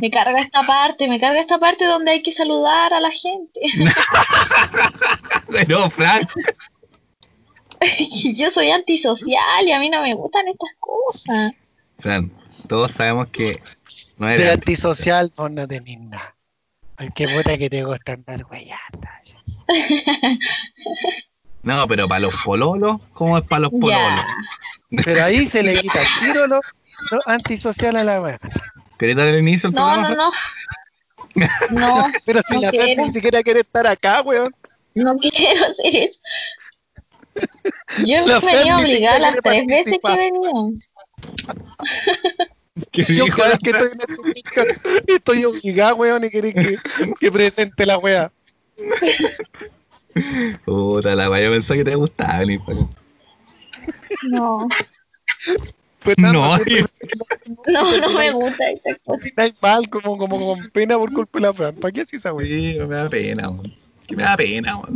Me carga esta parte, me carga esta parte donde hay que saludar a la gente. Pero, Fran. Y yo soy antisocial y a mí no me gustan estas cosas. Fran, todos sabemos que no De eres antisocial, vos no tenés nada. Ay, qué puta que te gusta andar huellatas. No, pero para los pololos, ¿cómo es para los pololos? Pero ahí se le quita el tiro lo, lo antisocial a la wea. ¿Querés dar el inicio al No, programa? no, no. No, Pero si No la quiero. ni siquiera quiere estar acá, weón. no quiero hacer eso. Yo La he venido Fran ni obligada las tres veces que venido. ¿Qué Yo dijo cada vez que estoy en podcast estoy obligado, weón, y querés que, que presente la wea. Puta la yo pensaba que te gustaba acá. No, No, siempre no, no me gusta esa cosa. mal, como, como con pena por culpa de la Fran. ¿Para qué así esa wea? Sí, me da pena, weón. Que me da pena, weón.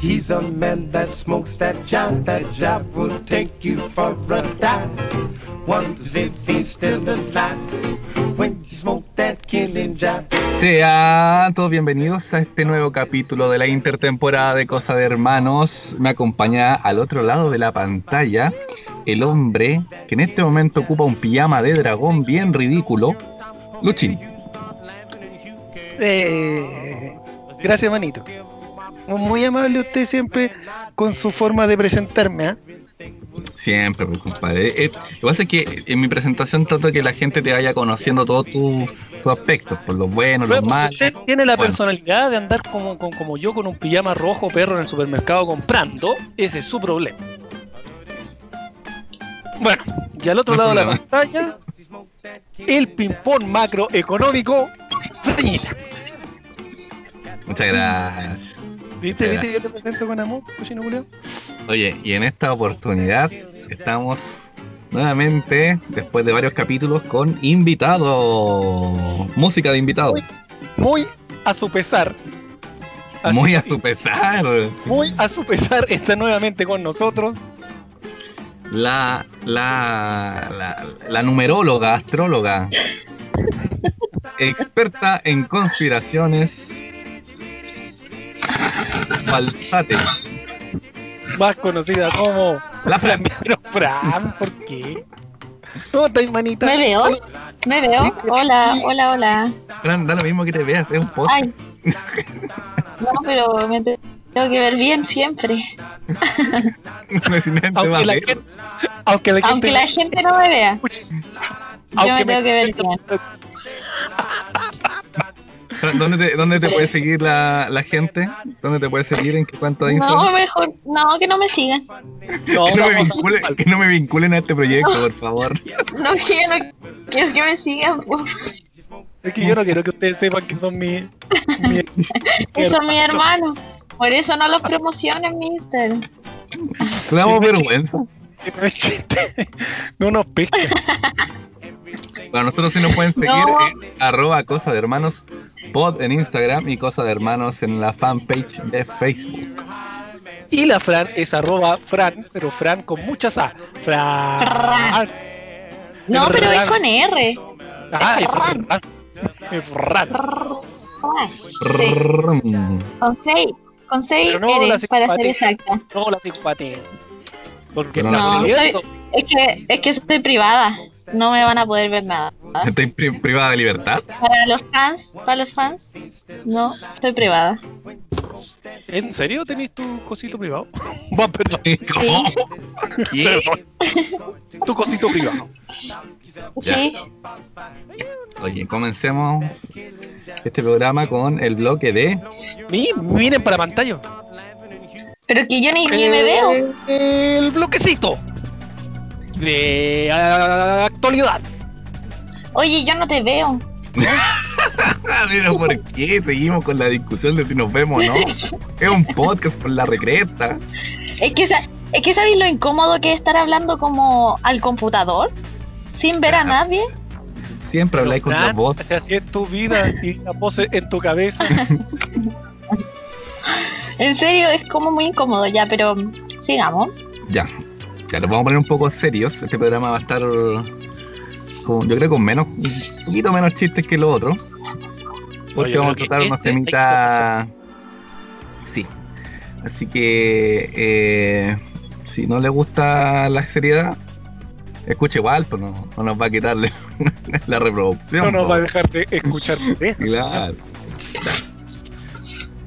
He's a man that smokes that job. That job will take you for a dive. Wonders if he's still alive Sean todos bienvenidos a este nuevo capítulo de la intertemporada de Cosa de Hermanos. Me acompaña al otro lado de la pantalla el hombre que en este momento ocupa un pijama de dragón bien ridículo, Luchín. Eh, gracias, manito. Muy amable usted siempre con su forma de presentarme, ¿ah? Siempre, pues, compadre. Eh, lo que pasa es que en mi presentación trato de que la gente te vaya conociendo todos tus aspectos, por los buenos, los malos. usted tiene la Bueno. personalidad de andar como, como, como yo con un pijama rojo perro en el supermercado comprando, ese es su problema. Bueno, y al otro No lado de la pantalla, el ping-pong macroeconómico. Muchas gracias. ¿Viste? ¿Viste? Yo te presento con amor, cochino culiao. Oye, y en esta oportunidad estamos nuevamente, después de varios capítulos, con invitado. Música de invitado. Muy a su pesar. Así Muy a su pesar. Muy a su pesar está nuevamente con nosotros. La, la, la, la numeróloga, astróloga, experta en conspiraciones, falsates. más conocida como La Fran. Pero Fran, ¿por qué? ¿Cómo estáis, manita? ¿Me veo? ¿Me veo? Hola, hola, hola. Fran, da lo mismo que te veas, es un podcast. Ay. No, pero me te- tengo que ver bien siempre. Aunque la, gente, aunque la Aunque gente la gente no me vea. Yo aunque me tengo que ver bien. ¿Dónde te, dónde te puede seguir la, la gente? ¿Dónde te puede seguir? ¿En qué cuenta de Instagram? No, mejor, no, que no me sigan. No, que, no me vincule- que no me vinculen a este proyecto, por favor. No quiero, quiero que me sigan. po. Es que yo no quiero que ustedes sepan que son mi. mi Eso es mi hermano. Por eso no los promociono en mi Instagram. Le damos vergüenza. que no es chiste. No nos pescan. Para nosotros sí nos pueden seguir No. en arroba cosa de hermanos pod en Instagram y cosa de hermanos en la fanpage de Facebook. Y la Fran es arroba Fran, pero Fran con muchas A. Fran. Fran. No, pero es con R. Ah, es Fran. Fran. Es Fran. Con 6. Con 6 Pero no R, para ser exacta. No la simpatía. Porque No, está no, leyendo. Es que, es que soy privada. No me van a poder ver nada. Estoy pri- privada de libertad. Para los fans, para los fans, no, soy privada. ¿En serio tenéis tu cosito privado? Va, perdón. ¿Cómo? ¿Qué? Perdón. Tu cosito privado. Ya. Sí, Oye, comencemos este programa con el bloque de Mi- Miren para la pantalla. pero que yo ni, ni me veo. El bloquecito de actualidad. Oye, yo no te veo. Pero ¿por qué seguimos con la discusión de si nos vemos o no? Es un podcast por la recreta. Es que, es que sabéis lo incómodo que es estar hablando como al computador sin ver a nadie. Siempre habláis con la voz. O sea, así es tu vida y la voz en tu cabeza. En serio, es como muy incómodo ya, pero sigamos. Ya. Ya nos vamos a poner un poco serios. Este programa va a estar, con- yo creo, con menos, un poquito menos chistes que lo otro. Porque vamos a tratar unos este temitas. Sí. Así que, eh, si no le gusta la seriedad, escuche igual, pues no, no nos va a quitarle la reproducción. No nos po. va a dejar de escuchar. Claro.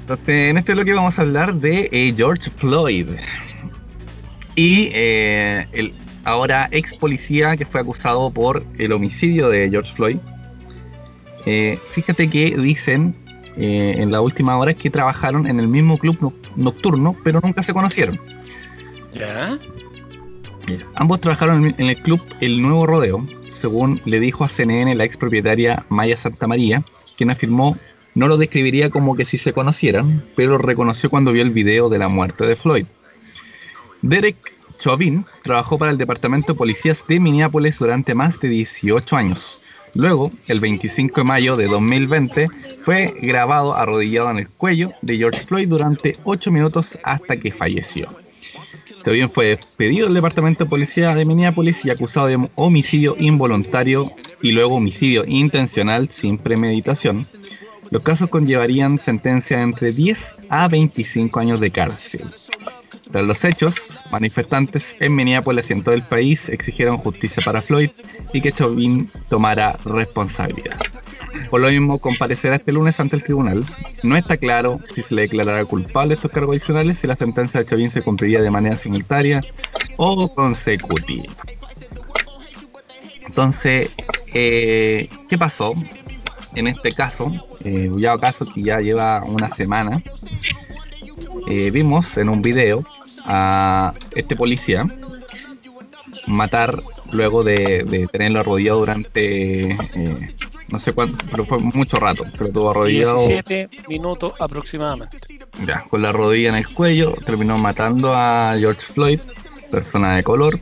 Entonces, en este bloque vamos a hablar de eh, George Floyd. Y eh, el ahora ex policía que fue acusado por el homicidio de George Floyd. Eh, fíjate que dicen eh, en la última hora que trabajaron en el mismo club no- nocturno, pero nunca se conocieron. ¿Ya? Ambos trabajaron en el club El Nuevo Rodeo, según le dijo a CNN la ex propietaria Maya Santamaría, quien afirmó no lo describiría como que si se conocieran, pero reconoció cuando vio el video de la muerte de Floyd. Derek Chauvin trabajó para el Departamento de Policías de Minneapolis durante más de 18 años. Luego, el 25 de mayo de 2020, fue grabado arrodillado en el cuello de George Floyd durante 8 minutos hasta que falleció. También fue despedido del Departamento de Policía de Minneapolis y acusado de homicidio involuntario y luego homicidio intencional sin premeditación. Los casos conllevarían sentencia entre 10 a 25 años de cárcel. Tras los hechos, manifestantes en Minneapolis y en todo el país exigieron justicia para Floyd y que Chauvin tomara responsabilidad. Por lo mismo, comparecerá este lunes ante el tribunal. No está claro si se le declarará culpable estos cargos adicionales, si la sentencia de Chauvin se cumpliría de manera simultánea o consecutiva. Entonces, eh, ¿qué pasó? En este caso, eh, caso que ya lleva una semana, eh, vimos en un video a este policía matar luego de, de tenerlo arrodillado durante eh, no sé cuánto, pero fue mucho rato, pero tuvo arrodillado 17 minutos aproximadamente. ya, con la rodilla en el cuello, terminó matando a George Floyd, persona de color.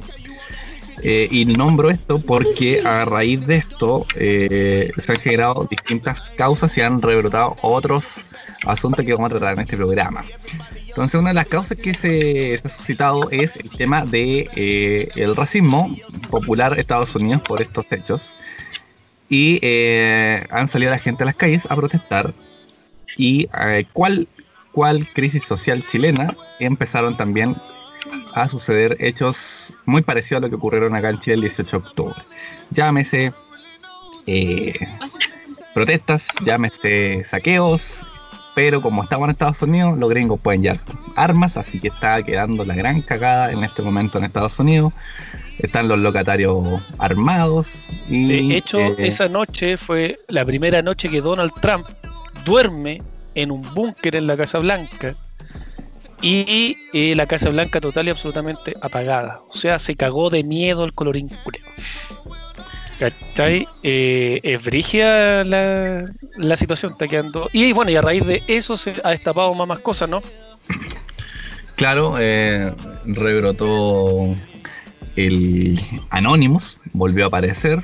Eh, y nombro esto porque a raíz de esto eh, se han generado distintas causas y han rebrotado otros asuntos que vamos a tratar en este programa. Entonces una de las causas que se, se ha suscitado es el tema de eh, el racismo popular en Estados Unidos por estos hechos. Y eh, han salido la gente a las calles a protestar. Y eh, ¿cuál, cuál crisis social chilena empezaron también a suceder hechos muy parecidos a lo que ocurrieron acá en Chile el 18 de octubre. Llámese eh, protestas, llámese saqueos, pero como estamos en Estados Unidos, los gringos pueden llevar armas, así que está quedando la gran cagada en este momento en Estados Unidos. Están los locatarios armados. Y, De hecho, eh, esa noche fue la primera noche que Donald Trump duerme en un búnker en la Casa Blanca y eh, la Casa Blanca total y absolutamente apagada. O sea, se cagó de miedo el colorín culeo. ¿Cachai? Eh, es brígida la, la situación, está quedando. Y bueno, y a raíz de eso se ha destapado más, más cosas, ¿no? Claro, eh, rebrotó el Anonymous, volvió a aparecer.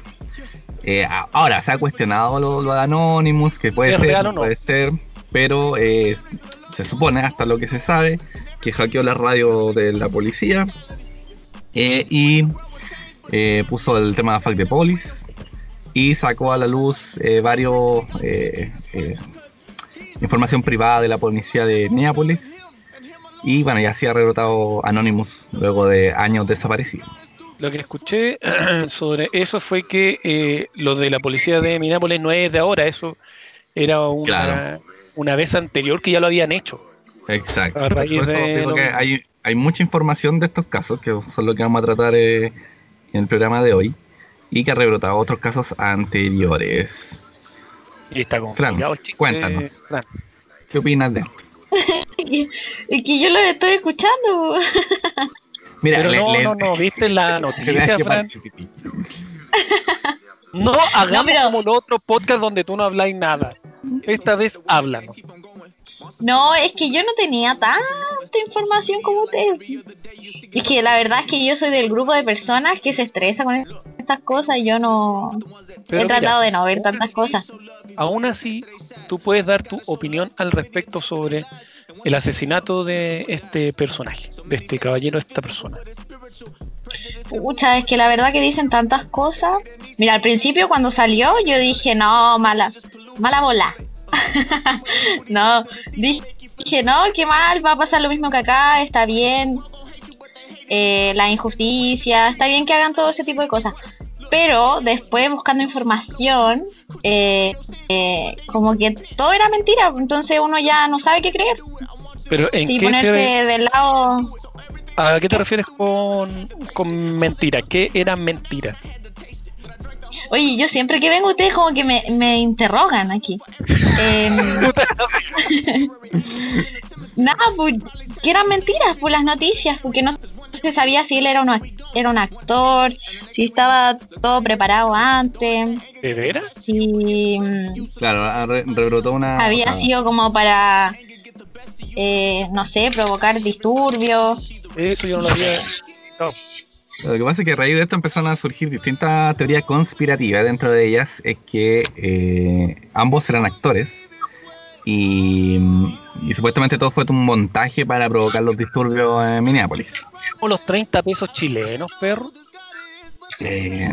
Eh, ahora se ha cuestionado lo, lo de Anonymous, que puede ¿Es ser, no? puede ser, pero eh, se supone, hasta lo que se sabe, que hackeó la radio de la policía eh, y eh, puso el tema de Fact the Police y sacó a la luz eh, varios eh, eh, información privada de la policía de Minneapolis y bueno, ya así ha rebrotado Anonymous luego de años desaparecido. Lo que escuché sobre eso fue que eh, lo de la policía de Minneapolis no es de ahora, eso era una, Claro. una vez anterior que ya lo habían hecho. Exacto. Por eso de digo que hay, hay mucha información de estos casos, que son lo que vamos a tratar eh, en el programa de hoy, y que ha rebrotado otros casos anteriores. Y está Fran, cuéntanos. ¿Qué opinas de esto? Es que yo lo estoy escuchando. Mira, Pero le- no, le- no, no, ¿viste la noticia, Fran? No hagamos pero- como los otros podcasts donde tú no habláis nada. Esta vez háblanos. No, es que yo no tenía tanta información como usted. Es que la verdad es que yo soy del grupo de personas que se estresa con estas cosas. Yo no Pero he tratado mira, de no ver tantas cosas. aún así, tú puedes dar tu opinión al respecto sobre el asesinato de este personaje, de este caballero, de esta persona. Pucha, es que la verdad que dicen tantas cosas. Mira, al principio cuando salió yo dije, no, mala, mala bola. no, dije, no, qué mal, va a pasar lo mismo que acá, está bien. Eh, la injusticia, está bien que hagan todo ese tipo de cosas. Pero después buscando información, eh, eh, como que todo era mentira, entonces uno ya no sabe qué creer. Pero en Sí, qué ponerse se- del lado ¿A qué te refieres con, con mentira? ¿Qué era mentira? Oye, yo siempre que vengo ustedes como que me, me interrogan aquí. Em, nada, pues, que eran mentiras por las noticias, porque no se sabía si él era un, era un actor, si estaba todo preparado antes, ¿De veras? si mm, Claro, re- rebrotó una. había ah, sido como para, eh, no sé, provocar disturbios. Eso yo no lo había. No. Lo que pasa es que a raíz de esto empezaron a surgir distintas teorías conspirativas. Dentro de ellas es que eh, ambos eran actores y, y supuestamente todo fue un montaje para provocar los disturbios en Minneapolis. Como los 30 pesos chilenos, perro. Eh,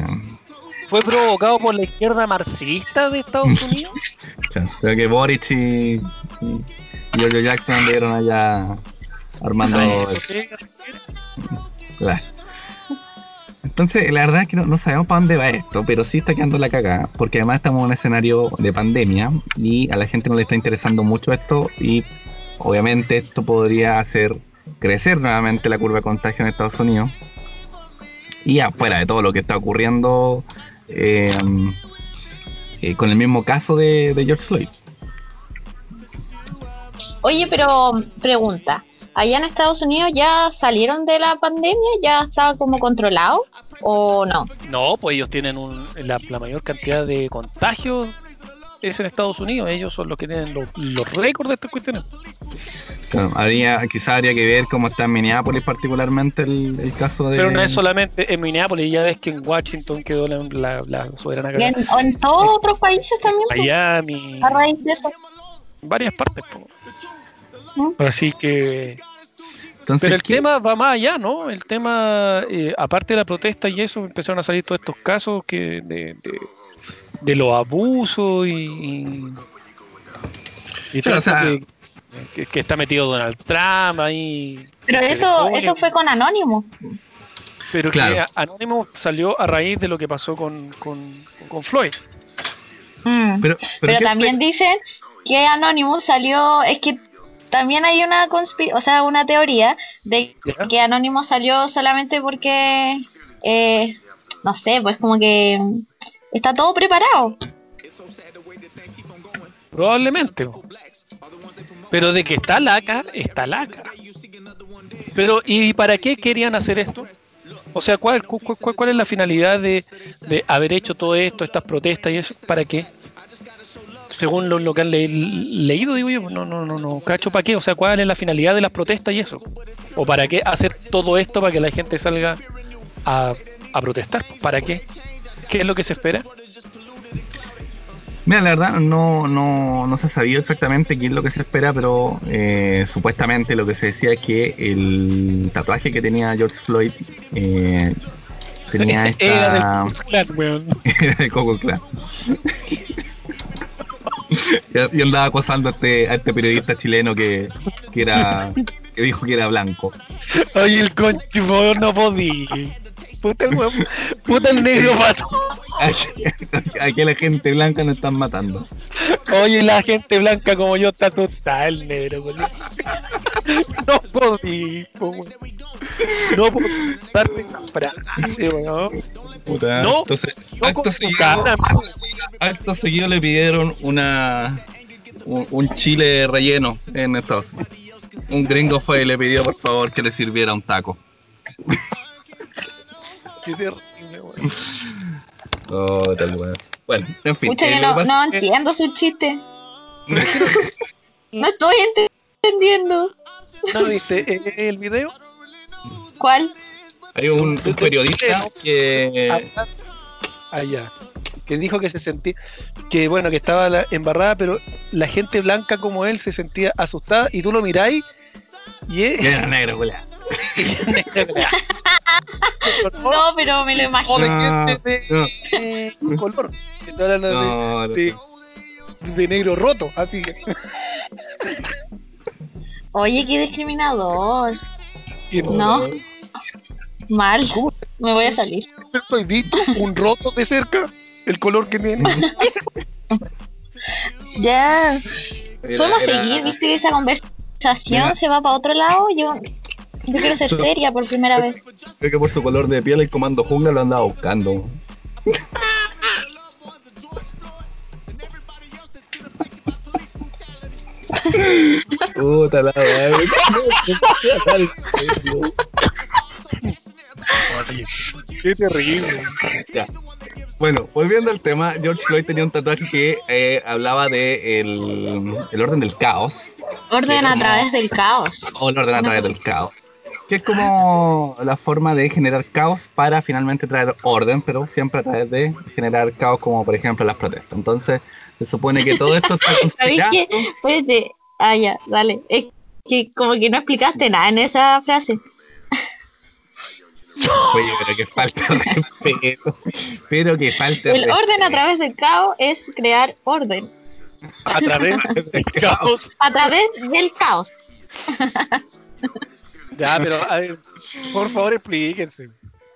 ¿Fue provocado por la izquierda marxista de Estados Unidos? creo que Boric y, y Giorgio Jackson anduvieron allá armando. ¿A eso te- Claro. Entonces, la verdad es que no, sabemos para dónde va esto, pero sí está quedando la cagada, porque además estamos en un escenario de pandemia y a la gente no le está interesando mucho esto y obviamente esto podría hacer crecer nuevamente la curva de contagio en Estados Unidos y afuera de todo lo que está ocurriendo eh, eh, con el mismo caso de, de George Floyd. Oye, pero pregunta, ¿allá en Estados Unidos ya salieron de la pandemia? ¿Ya estaba como controlado o no? No, pues ellos tienen un, la, la mayor cantidad de contagios es en Estados Unidos. Ellos son los que tienen los, los récords de estas cuestiones. Claro, habría, quizás habría que ver cómo está en Minneapolis particularmente el, el caso de... Pero no es solamente en Minneapolis, ya ves que en Washington quedó la, la, la soberana ¿Y en, en todos otros países también? Miami, A raíz de eso. varias partes. po. Así que Entonces, Pero el ¿qué- tema va más allá, ¿no? El tema, eh, aparte de la protesta y eso, empezaron a salir todos estos casos que de, de, de los abusos y, y, y todo Pero, o eso sea- que, que- que está metido Donald Trump ahí. Pero eso, eso fue con Anonymous. Pero Claro. que Anonymous salió a raíz de lo que pasó con, con, con Floyd. Mm. pero, Pero ¿qué- también dicen que Anonymous salió, es que también hay una conspi- o sea, una teoría de que Anonymous salió solamente porque, eh, no sé, pues como que está todo preparado. Probablemente. Pero de que está laca, está laca. Pero, ¿y para qué querían hacer esto? O sea, ¿cuál, cu- cu- cuál, cuál es la finalidad de, de haber hecho todo esto, estas protestas y eso? ¿Para qué? Según lo, lo que han le- leído, digo yo, no, no, no, no, cacho, ¿para qué? O sea, ¿cuál es la finalidad de las protestas y eso? ¿O para qué hacer todo esto para que la gente salga a, a protestar? ¿Para qué? ¿Qué es lo que se espera? Mira, la verdad no, no, no se sabía exactamente qué es lo que se espera, pero eh, supuestamente lo que se decía es que el tatuaje que tenía George Floyd eh, tenía Era esta... del Ku Klux Klan, weón. Era de Coco Clan. y, andaba acosando a este, a este periodista chileno que, que era que dijo que era blanco. Oye, el conchifón no podía. Puta el weón. Puta el negro pato. Aquí, la gente blanca nos están matando. Oye, la gente blanca como yo está el negro, weón. No podía, po, weón. No puedo darte esa frase, weón. Puta, No, entonces, No acto, seguido, cara, acto seguido le pidieron una un, un chile relleno en Estados Unidos. Un gringo fue y le pidió por favor que le sirviera un taco. Qué terrible, weón. Oh, tal weón. Bueno, en fin. Eh, yo no, no entiendo su chiste. No estoy ente- entendiendo. ¿No viste eh, el video? ¿Cuál? Hay un, un periodista que. Allá. Que dijo que se sentía, que bueno, que estaba la- embarrada, pero la gente blanca como él se sentía asustada y tú lo miráis y es, negro, culiao. No, pero me lo O imagino. de No, de no. eh, color. Estoy hablando de- No, no, de, de negro roto, así que. Oye, qué discriminador. que No. Mal. ¿Cómo Me voy a salir. ¿Has visto un roto de cerca? El color que tiene. Ya. Podemos era- seguir, viste que esta conversación se va para otro lado. Yo, yo quiero ser seria por primera vez. Creo que por su color de piel el comando jungla lo andaba buscando. Puta la madre. Qué terrible. Ya. Bueno, volviendo al tema, George Floyd tenía un tatuaje que eh, hablaba de el, el orden del caos, Orden a través del caos. o el orden a través del caos, que es como la forma de generar caos para finalmente traer orden, pero siempre a través de generar caos, como por ejemplo las protestas. Entonces, se supone que todo esto está ¿Sabéis qué? Espérate. Ah, ya, dale. Es que como que no explicaste nada en esa frase. Oye, pero que falta de respeto. Pero que falta El orden a través del caos es crear orden. A través del caos. A través del caos. Ya, pero a ver, por favor explíquense.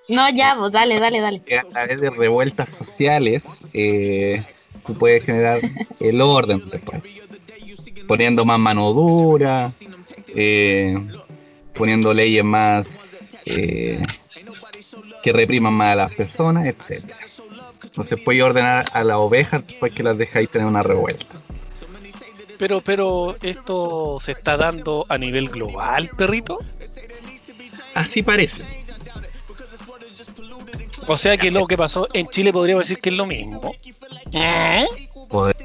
No, ya, pues dale, dale, dale. que a través de revueltas sociales eh, tú puedes generar el orden después. Poniendo más mano dura, eh, poniendo leyes más eh, que repriman más a las personas, etcétera. Entonces puedes ordenar a las ovejas después que las dejáis tener una revuelta. Pero, pero esto se está dando a nivel global, perrito. Así parece. O sea que lo que pasó en Chile podríamos decir que es lo mismo. ¿Eh? Poder-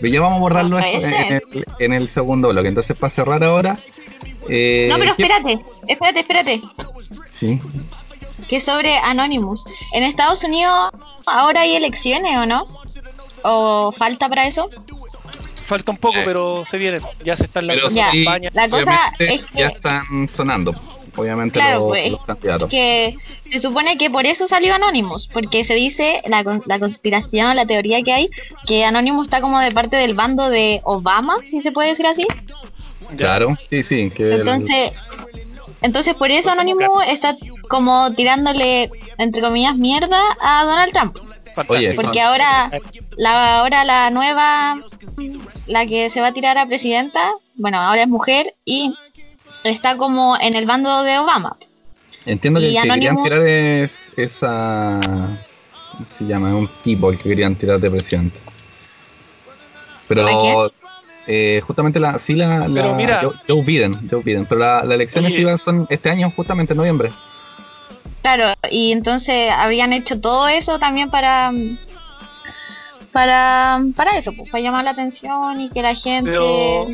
Pero ya vamos a borrarlo esto en el, en el segundo bloque. Entonces para cerrar ahora... eh, No, pero ¿qué- espérate, espérate, espérate. Sí. Que es sobre Anonymous. En Estados Unidos ahora hay elecciones, ¿o no? ¿O falta para eso? Falta un poco, pero se vienen. Ya se están Pero lanzando sí, campañas. La cosa es que- ya están sonando, obviamente Claro, los, pues, los candidatos. que se supone que por eso salió Anonymous, porque se dice la, con- la conspiración, la teoría que hay, que Anonymous está como de parte del bando de Obama, si se puede decir así. Claro, sí, sí, que el- Entonces, entonces por eso Anonymous está como tirándole, entre comillas, mierda a Donald Trump. Oye, Porque ahora la, ahora la nueva, la que se va a tirar a presidenta, bueno, ahora es mujer y está como en el bando de Obama. entiendo que el que querían Anonymous- tirar es esa ¿cómo se llama? Un tipo el que querían tirar de presidente. Pero ¿A eh, justamente la, sí la, la- Pero mira- Joe, Joe Biden, Joe Biden, pero la- las elecciones Oye. iban son este año, justamente en noviembre. Claro, y entonces habrían hecho todo eso también para para para eso, pues, para llamar la atención y que la gente Pero-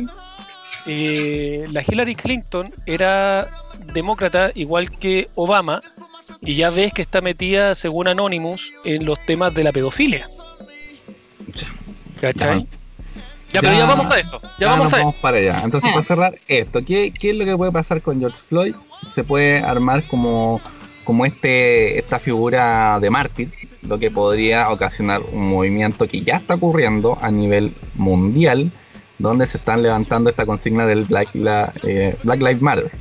Eh, la Hillary Clinton era demócrata igual que Obama y ya ves que está metida, según Anonymous, en los temas de la pedofilia. ¿Cachai? Ya, pero Ya- vamos a eso. Ya Ya vamos nos a vamos eso. para allá. Entonces, Ah. para cerrar esto, ¿qué, ¿qué es lo que puede pasar con George Floyd? Se puede armar como, como este, esta figura de mártir, lo que podría ocasionar un movimiento que ya está ocurriendo a nivel mundial, donde se están levantando esta consigna del Black, la- eh, Black Lives Matter.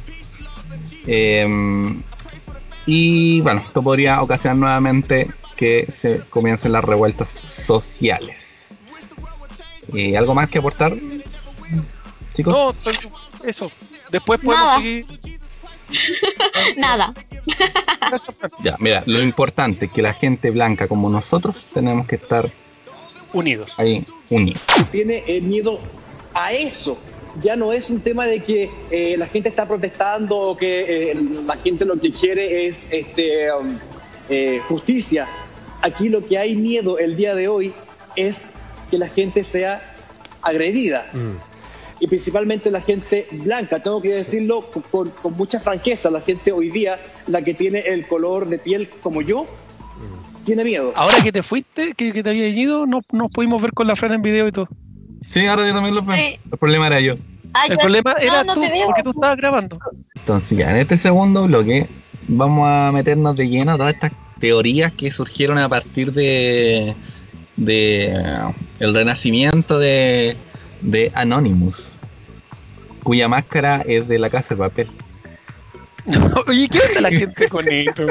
Em, y bueno, esto podría ocasionar nuevamente que se comiencen las revueltas sociales. Eh, ¿Algo más que aportar? Chicos. No, eso. Después podemos Nada. seguir. Nada. Ya, mira, lo importante es que la gente blanca como nosotros tenemos que estar unidos. ahí unidos. tiene eh, miedo a eso. Ya no es un tema de que eh, la gente está protestando o que eh, la gente lo que quiere es este, um, eh, justicia. Aquí lo que hay miedo el día de hoy es que la gente sea agredida. Y principalmente la gente blanca, tengo que decirlo con, mucha franqueza, la gente hoy día, la que tiene el color de piel como yo, tiene miedo. Ahora que te fuiste, que, que te había ido, no nos pudimos ver con la Fran en video y todo. Sí, ahora yo también lo veo. Sí. El problema era yo. Ay, El yo- problema era no tú, porque tú estabas grabando. Entonces, ya, en este segundo bloque vamos a meternos de lleno a todas estas teorías que surgieron a partir de, de eh, el renacimiento de, de Anonymous, cuya máscara es de la casa de papel. Oye, ¿qué onda la gente con esto?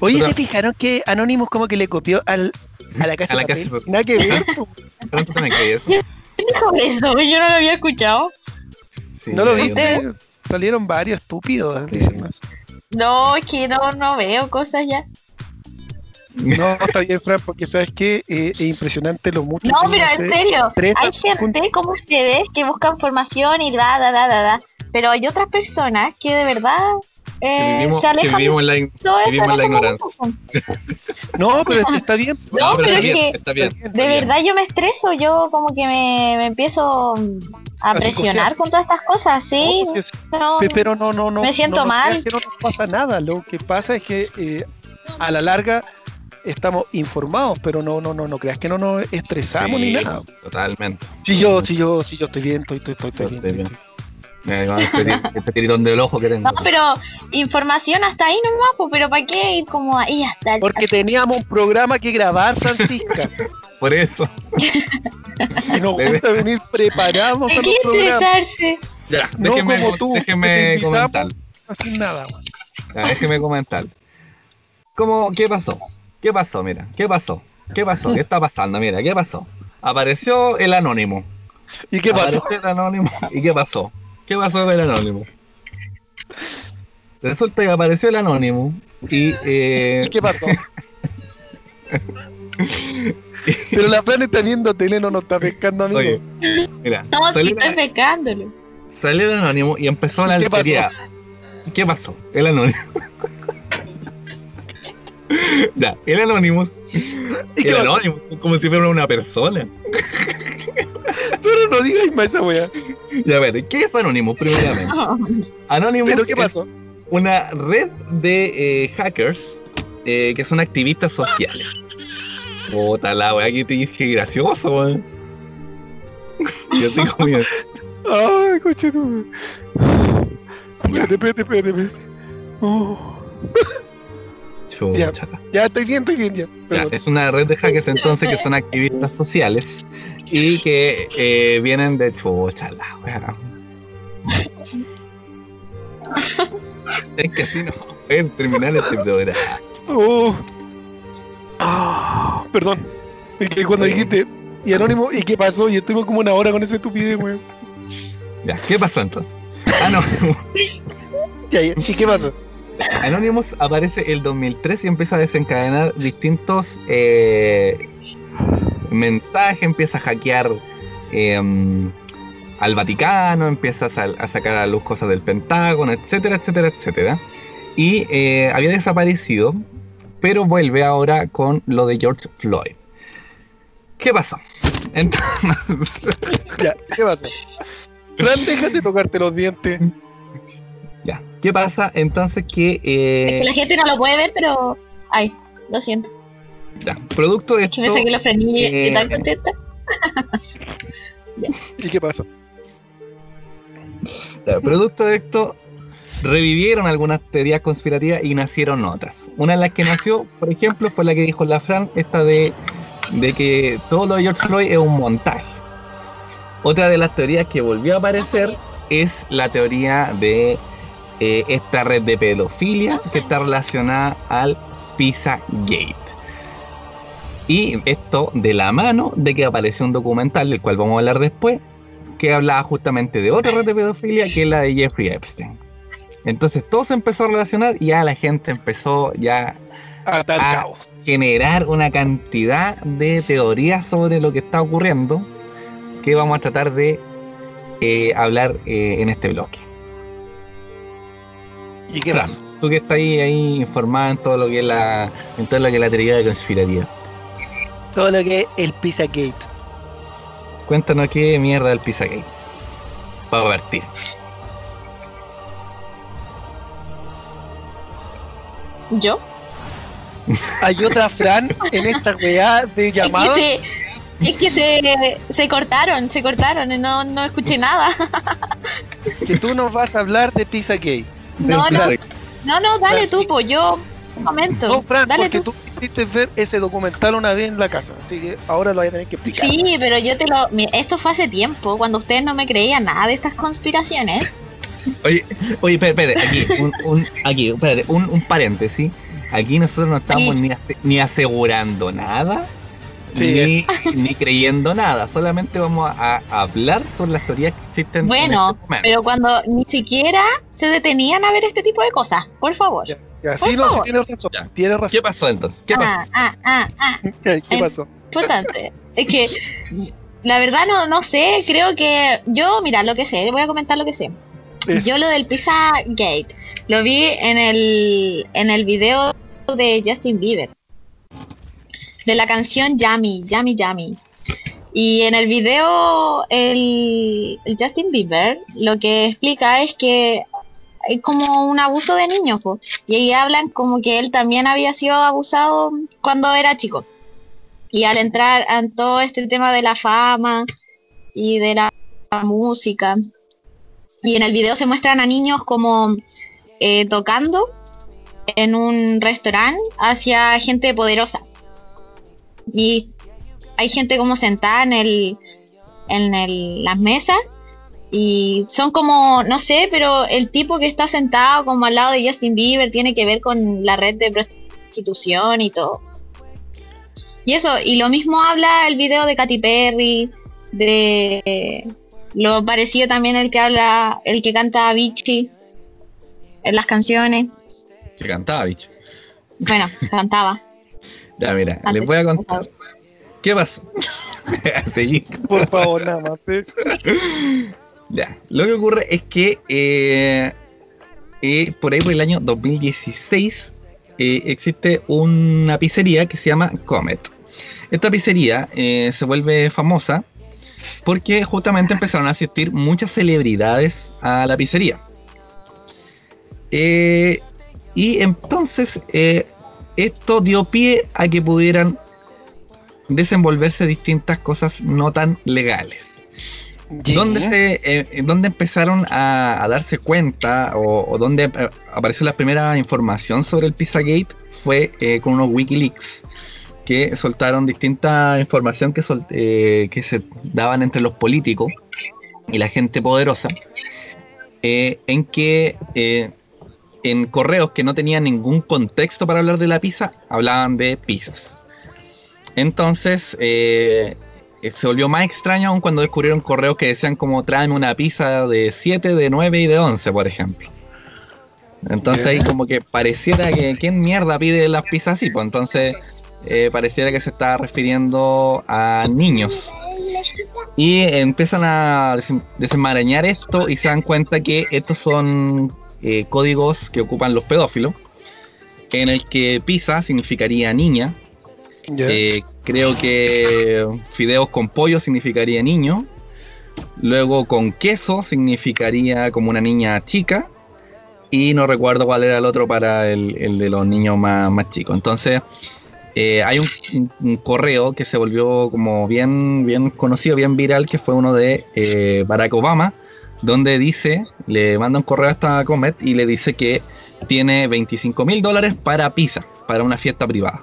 Oye, ¿se fijaron que Anonymous como que le copió al, a la casa A la de Casa papel? Nada que ver. po. ¿Pero tú también crees eso? ¿Quién dijo eso? Yo no lo había escuchado. Sí, ¿No lo viste? Salieron varios estúpidos, dicen más. No, es que no, no veo cosas ya. No, está bien, Fran, porque sabes que es impresionante lo mucho No, que pero en se- serio, hay gente como ustedes que buscan formación y da, da, da, da, da. Pero hay otras personas que de verdad eh, vivimos, se alejan vivimos en la, vivimos en la ignorancia. No, pero este está bien. No, pero es bien, que está bien. está De bien. verdad yo me estreso, yo como que me, me empiezo a presionar con todas estas cosas, sí. No, porque- No, Pe- Pero no, no, no. Me siento no, no mal. no nos pasa nada. Lo que pasa es que eh, a la larga estamos informados, pero no, no, no, no creas que no nos estresamos ni nada. Totalmente. Si yo, si yo, si yo estoy bien, estoy, estoy, estoy, estoy bien. Estoy bien. este, este tiritón del ojo que tengo. no, pero información hasta ahí nomás, pues, pero ¿para qué ir como ahí hasta el... Porque teníamos un programa que grabar, Francisca. Por eso. y nos gusta venir preparados ¿De para qué los estresarse? Ya, No déjeme, como tú, déjeme comentar. Sin nada. Ya, déjeme comentar. ¿Cómo, ¿Qué pasó? ¿Qué pasó? Mira, ¿qué pasó? ¿Qué pasó? ¿Qué está pasando? Mira, ¿qué pasó? Apareció el anónimo. ¿Y qué pasó? Apareció el anónimo. ¿Y qué pasó? ¿Qué pasó con el anónimo? Resulta que apareció el anónimo y eh, ¿Y qué pasó? Pero la Fran está viendo tele, no nos está pescando, amigo. Oye, mira, No, si salió, el anónimo y empezó la ¿Y qué pasó? alteridad. ¿Qué pasó? El anónimo. Ya, el anónimo. ¿Y qué El anónimo, como si fuera una persona. Pero no digáis más esa weá. Ya, a ver, ¿qué es Anonymous primeramente? Anonymous ¿Pero qué es pasó? una red de eh, hackers eh, que son activistas sociales. Puta la weá, que te dije gracioso, weón. Yo estoy comiendo. Ay, coche tú. Espérate, espérate, espérate. Oh, Ya. Ya estoy bien, estoy bien, ya. Es una red de hackers entonces que son activistas sociales y que eh, vienen de chucha la weá. Es que así no pueden terminar este programa. Oh. Ah, perdón. Es que cuando dijiste, y Anónimo, ¿y qué pasó? Y estuvimos como una hora con ese estupidez, weón. Ya, ¿qué pasó entonces? Anonymous, Ya, ya. ¿Y qué pasó? Anonymous aparece el 2003 y empieza a desencadenar distintos eh, mensajes, empieza a hackear eh, al Vaticano, empieza a sacar a luz cosas del Pentágono, etcétera, etcétera, etcétera. Y eh, había desaparecido, pero vuelve ahora con lo de George Floyd. ¿Qué pasó? Entonces, Ya, ¿qué pasó? Fran, déjate tocarte los dientes. Ya, ¿qué pasa? Entonces que... eh, Es que la gente no lo puede ver, pero... Ay, lo siento. ya, producto de esto... me saqué los frenillos eh, y tan contenta. ¿Y qué pasó? Claro, Producto de esto, revivieron algunas teorías conspirativas y nacieron otras. Una de las que nació, por ejemplo, fue la que dijo la Fran, esta de, de que todo lo de George Floyd es un montaje. Otra de las teorías que volvió a aparecer es la teoría de eh, esta red de pedofilia que está relacionada al Pizza Gate. Y esto de la mano de que apareció un documental, del cual vamos a hablar después, que hablaba justamente de otra red de pedofilia que es la de Jeffrey Epstein. Entonces todo se empezó a relacionar y ya la gente empezó ya caos. a generar una cantidad de teorías sobre lo que está ocurriendo que vamos a tratar de eh, hablar eh, en este bloque. ¿Y qué pasó? Tú que estás ahí, ahí informada en todo lo que es la en todo lo que es la teoría de conspirativa. Todo lo que es el Pizzagate. Cuéntanos qué mierda del Pizzagate. Para partir. ¿Yo? Hay otra Fran en esta weá de llamada. Es que, se, es que se, se cortaron, se cortaron y no, no escuché nada. Que tú nos vas a hablar de Pizzagate. No, no, No, no, dale tú, pues yo comento. No, Fran, dale porque tú. tú quisiste ver ese documental una vez en la casa, así que ahora lo voy a tener que explicar. Sí, pero yo te lo. Esto fue hace tiempo, cuando ustedes no me creían nada de estas conspiraciones. Oye, oye, espérate, espérate, aquí, un, un- aquí, espérate, un, un paréntesis. Aquí nosotros no estamos Sí. ni, ase- ni asegurando nada, Sí, ni, ni creyendo nada. Solamente vamos a, a hablar sobre las teorías que existen. en Bueno, este momento. pero cuando ni siquiera se detenían a ver este tipo de cosas, por favor. Ya, ya, sí, Por no, sí, favor. razón. Ya. ¿Qué pasó entonces? ¿Qué pasó? Ah, ah, ah. ¿Qué, qué pasó? importante. Es que la verdad no, no sé, creo que yo, mira, lo que sé, voy a comentar lo que sé. Es- Yo lo del Pizza Gate lo vi en el en el video de Justin Bieber. De la canción Yummy, Yummy Yummy. Y en el video el, Justin Bieber lo que explica es que hay como un abuso de niños, y ahí hablan como que él también había sido abusado cuando era chico. Y al entrar en todo este tema de la fama y de la música, y en el video se muestran a niños como eh, tocando en un restaurante hacia gente poderosa. Y hay gente como sentada en el en el- las mesas y son como, no sé, pero el tipo que está sentado como al lado de Justin Bieber tiene que ver con la red de prostitución y todo. Y eso, y lo mismo habla el video de Katy Perry, de lo parecido también el que habla, el que canta Avicii en las canciones. Que cantaba. Bueno, cantaba. Ya, mira, Antes. les voy a contar. ¿Qué pasó? Seguí. Por favor, nada más. Ya, lo que ocurre es que eh, eh, por ahí por el año 2016 eh, existe una pizzería que se llama Comet. Esta pizzería eh, se vuelve famosa porque justamente empezaron a asistir muchas celebridades a la pizzería. Eh, y entonces eh, esto dio pie a que pudieran desenvolverse distintas cosas no tan legales. ¿Dónde, se, eh, ¿Dónde empezaron a, a darse cuenta o, o dónde eh, apareció la primera información sobre el Pizzagate? Fue eh, con unos Wikileaks que soltaron distinta información que, sol- eh, que se daban entre los políticos y la gente poderosa, eh, en que eh, en correos que no tenían ningún contexto para hablar de la pizza, hablaban de pizzas. Entonces, eh, se volvió más extraño aún cuando descubrieron correos que decían como tráeme una pizza de 7, de 9 y de 11, por ejemplo. Entonces ahí como que pareciera que quién mierda pide las pizzas así, pues entonces eh, pareciera que se está refiriendo a niños. Y empiezan a desenmarañar esto y se dan cuenta que estos son eh, códigos que ocupan los pedófilos, en el que pizza significaría niña, eh, creo que fideos con pollo significaría niño. Luego con queso significaría como una niña chica. Y no recuerdo cuál era el otro para el, el de los niños más, más chicos. Entonces, eh, hay un, un- un correo que se volvió como bien, bien conocido, bien viral, que fue uno de eh, Barack Obama, donde dice, le manda un correo a esta Comet y le dice que tiene 25 mil dólares para pizza, para una fiesta privada.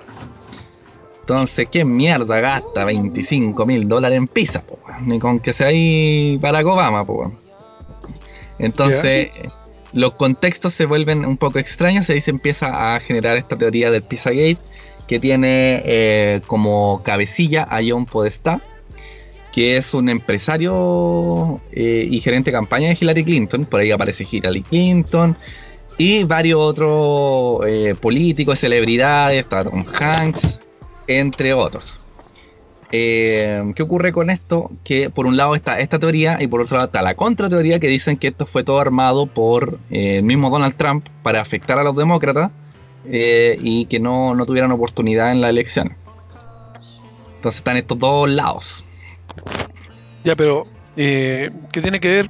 Entonces, ¿qué mierda gasta 25 mil dólares en pizza? po? Ni con que sea ahí Barack Obama, po. Entonces, los contextos se vuelven un poco extraños y ahí se empieza a generar esta teoría del Pizzagate que tiene eh, como cabecilla a John Podestá, que es un empresario eh, y gerente de campaña de Hillary Clinton. Por ahí aparece Hillary Clinton y varios otros eh, políticos, celebridades, está Tom Hanks, entre otros. Eh, ¿Qué ocurre con esto? Que por un lado está esta teoría y por otro lado está la contrateoría que dicen que esto fue todo armado por el mismo Donald Trump para afectar a los demócratas y que no, no tuvieran oportunidad en la elección. Entonces están estos dos lados. Ya, pero eh, ¿qué tiene que ver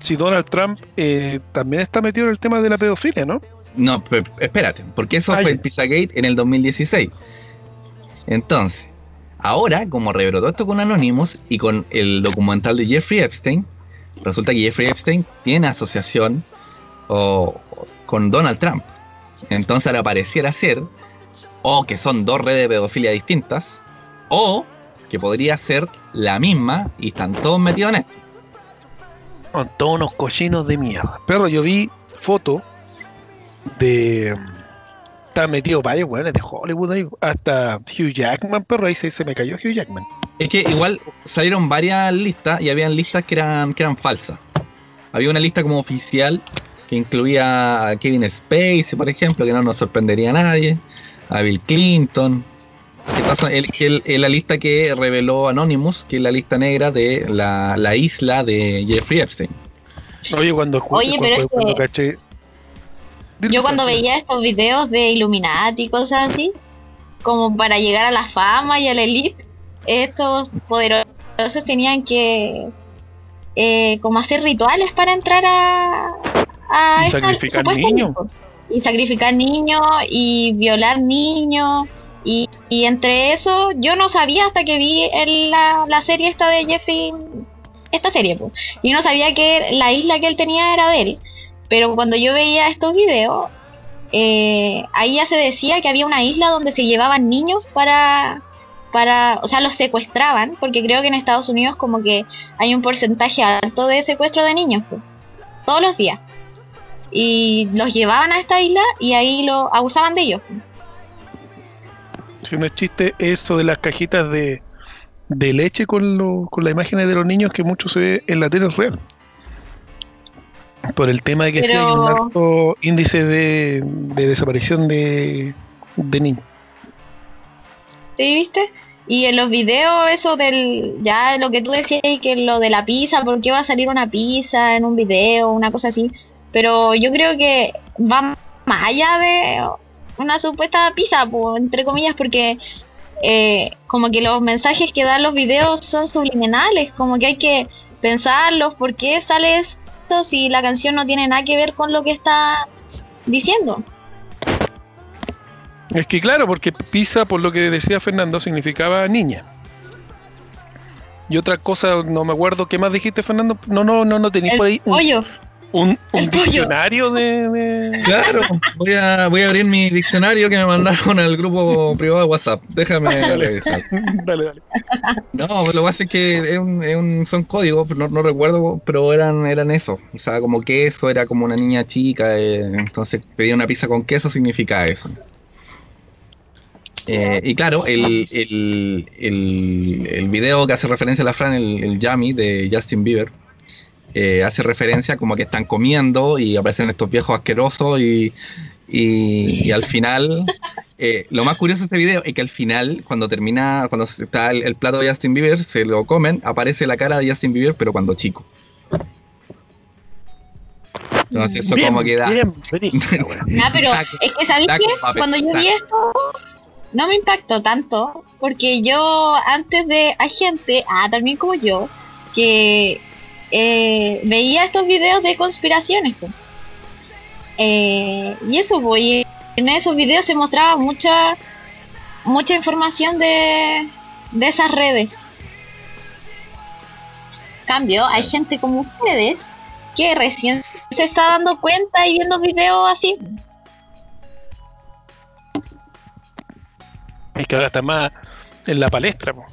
si Donald Trump eh, también está metido en el tema de la pedofilia, no? No, espérate, porque eso Ah, fue el Pizzagate en el 2016. Entonces, ahora, como rebrotó esto con Anonymous y con el documental de Jeffrey Epstein, resulta que Jeffrey Epstein tiene asociación o con Donald Trump. Entonces ahora pareciera ser o que son dos redes de pedofilia distintas, o que podría ser la misma y están todos metidos en esto. Son todos unos cochinos de mierda. Perro, yo vi foto de. Está metido varios weones de Hollywood ahí. Hasta Hugh Jackman, perro. Ahí se, se me cayó Hugh Jackman. Es que igual salieron varias listas y habían listas que eran, que eran falsas. Había una lista como oficial que incluía a Kevin Spacey, por ejemplo, que no nos sorprendería a nadie, a Bill Clinton. Que pasa- el- el- el- la lista que reveló Anonymous, que es la lista negra de la, la isla de Jeffrey Epstein. Oye, cuando Oye, pero es cuando que- caché- Yo cuando veía estos videos de Illuminati y cosas así, como para llegar a la fama y a la elite, estos poderosos tenían que eh, como hacer rituales para entrar a, a Y esta- sacrificar niños. Y sacrificar niños y violar niños. Y, y entre eso, yo no sabía hasta que vi el- la, la serie esta de Jeffrey, esta serie, pues. Yo no sabía que la isla que él tenía era de él. Pero cuando yo veía estos videos, eh, ahí ya se decía que había una isla donde se llevaban niños para, para, o sea, los secuestraban, porque creo que en Estados Unidos como que hay un porcentaje alto de secuestro de niños, todos los días. Y los llevaban a esta isla y ahí lo abusaban de ellos. Si no es chiste, eso de las cajitas de, de leche con, lo- con las imágenes de los niños que mucho se ve en la tele real. Por el tema de que sí hay un Pero- alto índice de, de desaparición de, de niños. ¿Sí viste? Y en los videos, eso del, ya lo que tú decías, que lo de la pizza, ¿por qué va a salir una pizza en un video, una cosa así? Pero yo creo que va más allá de una supuesta pizza, po, entre comillas, porque eh, como que los mensajes que dan los videos son subliminales, como que hay que pensarlos, ¿por qué sale esto si la canción no tiene nada que ver con lo que está diciendo? Es que claro, porque pizza, por lo que decía Fernando, significaba niña. Y otra cosa, no me acuerdo, ¿qué más dijiste, Fernando? No, no, no, no tenéis por ahí un, pollo. Un, un diccionario de, de- Claro, voy a, voy a abrir mi diccionario que me mandaron al grupo privado de WhatsApp. Déjame revisar. dale, dale. No, lo que pasa es que es un- es un- son códigos, no, no recuerdo, pero eran, eran eso. O sea, como queso, era como una niña chica, eh, entonces pedía una pizza con queso, significa eso. Eh, y claro, el, el, el, el video que hace referencia a la Fran, el, el Yummy de Justin Bieber, eh, hace referencia como que están comiendo y aparecen estos viejos asquerosos y, y, y al final, eh, lo más curioso de ese video es que al final, cuando termina, cuando está el, el plato de Justin Bieber, se lo comen, aparece la cara de Justin Bieber, pero cuando chico. Entonces eso Bien, como queda... Ah, pero es que ¿sabéis taco, qué? Cuando yo vi esto, no me impactó tanto, porque yo antes de... Hay gente, ah, también como yo, que eh, veía estos videos de conspiraciones. pues. Eh, y eso, pues, y en esos videos se mostraba mucha mucha información de, de esas redes. Cambio, hay gente como ustedes que recién se está dando cuenta y viendo videos así. Es que ahora está más en la palestra, po.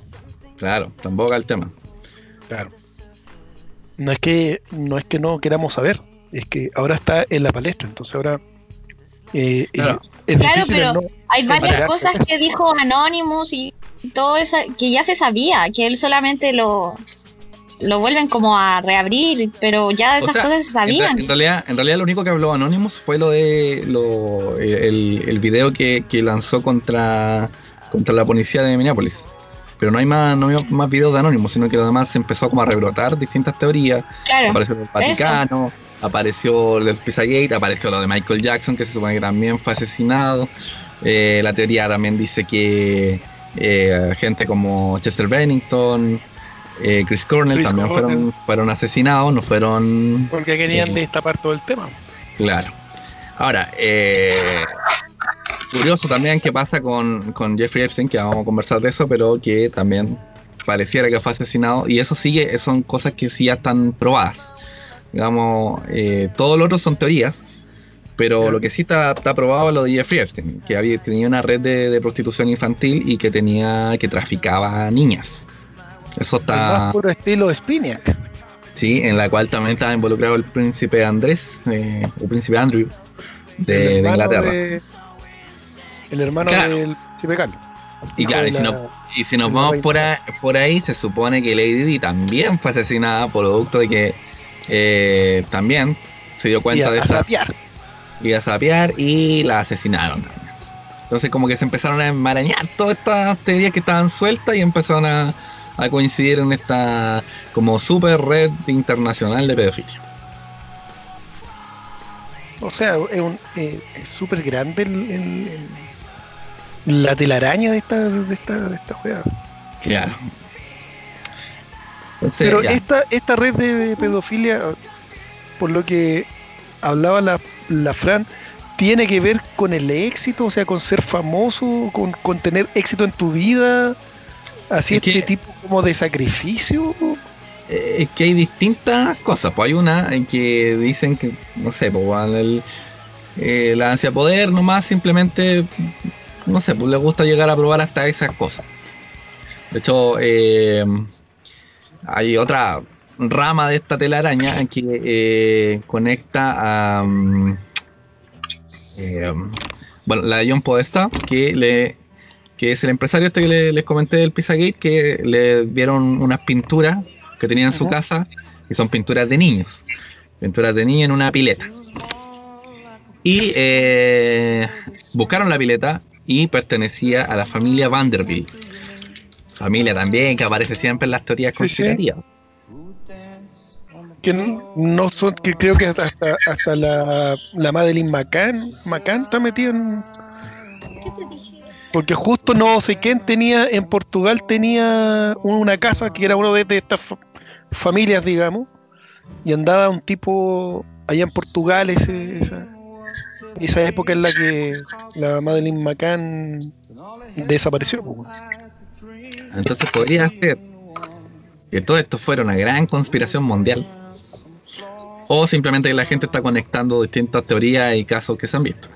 Claro, tampoco el tema. Claro. No es que no es que no queramos saber, es que ahora está en la palestra, entonces ahora eh, Claro. eh, es Claro, pero- no- Hay varias cosas que dijo Anonymous y todo eso que ya se sabía, que él solamente lo lo vuelven como a reabrir, pero ya esas O sea, cosas se sabían. en realidad, en realidad lo único que habló Anonymous fue lo de lo, el, el video que, que lanzó contra, contra la policía de Minneapolis. Pero no hay más, no hay más videos de Anonymous, sino que además se empezó como a rebrotar distintas teorías. Claro, Apareció el Vaticano, apareció el Pizzagate, apareció lo de Michael Jackson, que se supone que también fue asesinado. Eh, la teoría también dice que eh, gente como Chester Bennington, eh, Chris Cornell Chris también Cornell. fueron, fueron asesinados, no fueron porque querían destapar todo el tema. Claro. Ahora, eh, curioso también qué pasa con, con Jeffrey Epstein, que vamos a conversar de eso, pero que también pareciera que fue asesinado. Y eso sigue, son cosas que sí ya están probadas. Digamos, eh, todo lo otro son teorías, pero lo que sí está, está probado es lo de Jeffrey Epstein, que había, tenía una red de, de prostitución infantil y que tenía que traficaba niñas. Eso El está, más puro estilo Spiniak. sí, en la cual también estaba involucrado el príncipe Andrés, eh, o príncipe Andrew, de, Inglaterra. de- el hermano Claro. del Carlos. Y claro, de y si, la- nos, y si nos vamos por ahí, por ahí, se supone que Lady Di también fue asesinada producto de que eh, también se dio y cuenta a, de a esa sapear. iba a sapear y la asesinaron también. Entonces como que se empezaron a enmarañar todas estas teorías que estaban sueltas y empezaron a, a coincidir en esta como super red internacional de pedofilia. O sea, es un eh, es súper grande el, el- el- la telaraña de esta, de esta, de esta weá. Claro. Entonces, Pero ya. esta, esta red de pedofilia, por lo que hablaba la, la Fran, tiene que ver con el éxito, o sea, con ser famoso, con, con tener éxito en tu vida, así Es que- este tipo como de sacrificio. Eh, es que hay distintas cosas. Pues hay una en que dicen que, no sé, pues el- eh, la ansia de poder nomás simplemente, no sé, pues le gusta llegar a probar hasta esas cosas. De hecho, eh, hay otra rama de esta telaraña en que eh, conecta a... mm, eh, bueno, la de John Podesta, que le que es el empresario este que le- les comenté del Pizzagate, que le dieron unas pinturas que tenía en su casa, y son pinturas de niños, pinturas de niños en una pileta. Y eh, buscaron la pileta y pertenecía a la familia Vanderbilt. Familia también que aparece siempre en las teorías Sí, sí. conspirativas. Que no son, que creo que hasta, hasta, la, la Madeline McCann, McCann está metida en. Porque justo no sé quién tenía, en Portugal tenía una casa que era uno de, de estas fa- familias, digamos, y andaba un tipo allá en Portugal, ese- esa, esa época en la que la Madeline McCann desapareció. Entonces podría ser que todo esto fuera una gran conspiración mundial. O simplemente que la gente está conectando distintas teorías y casos que se han visto.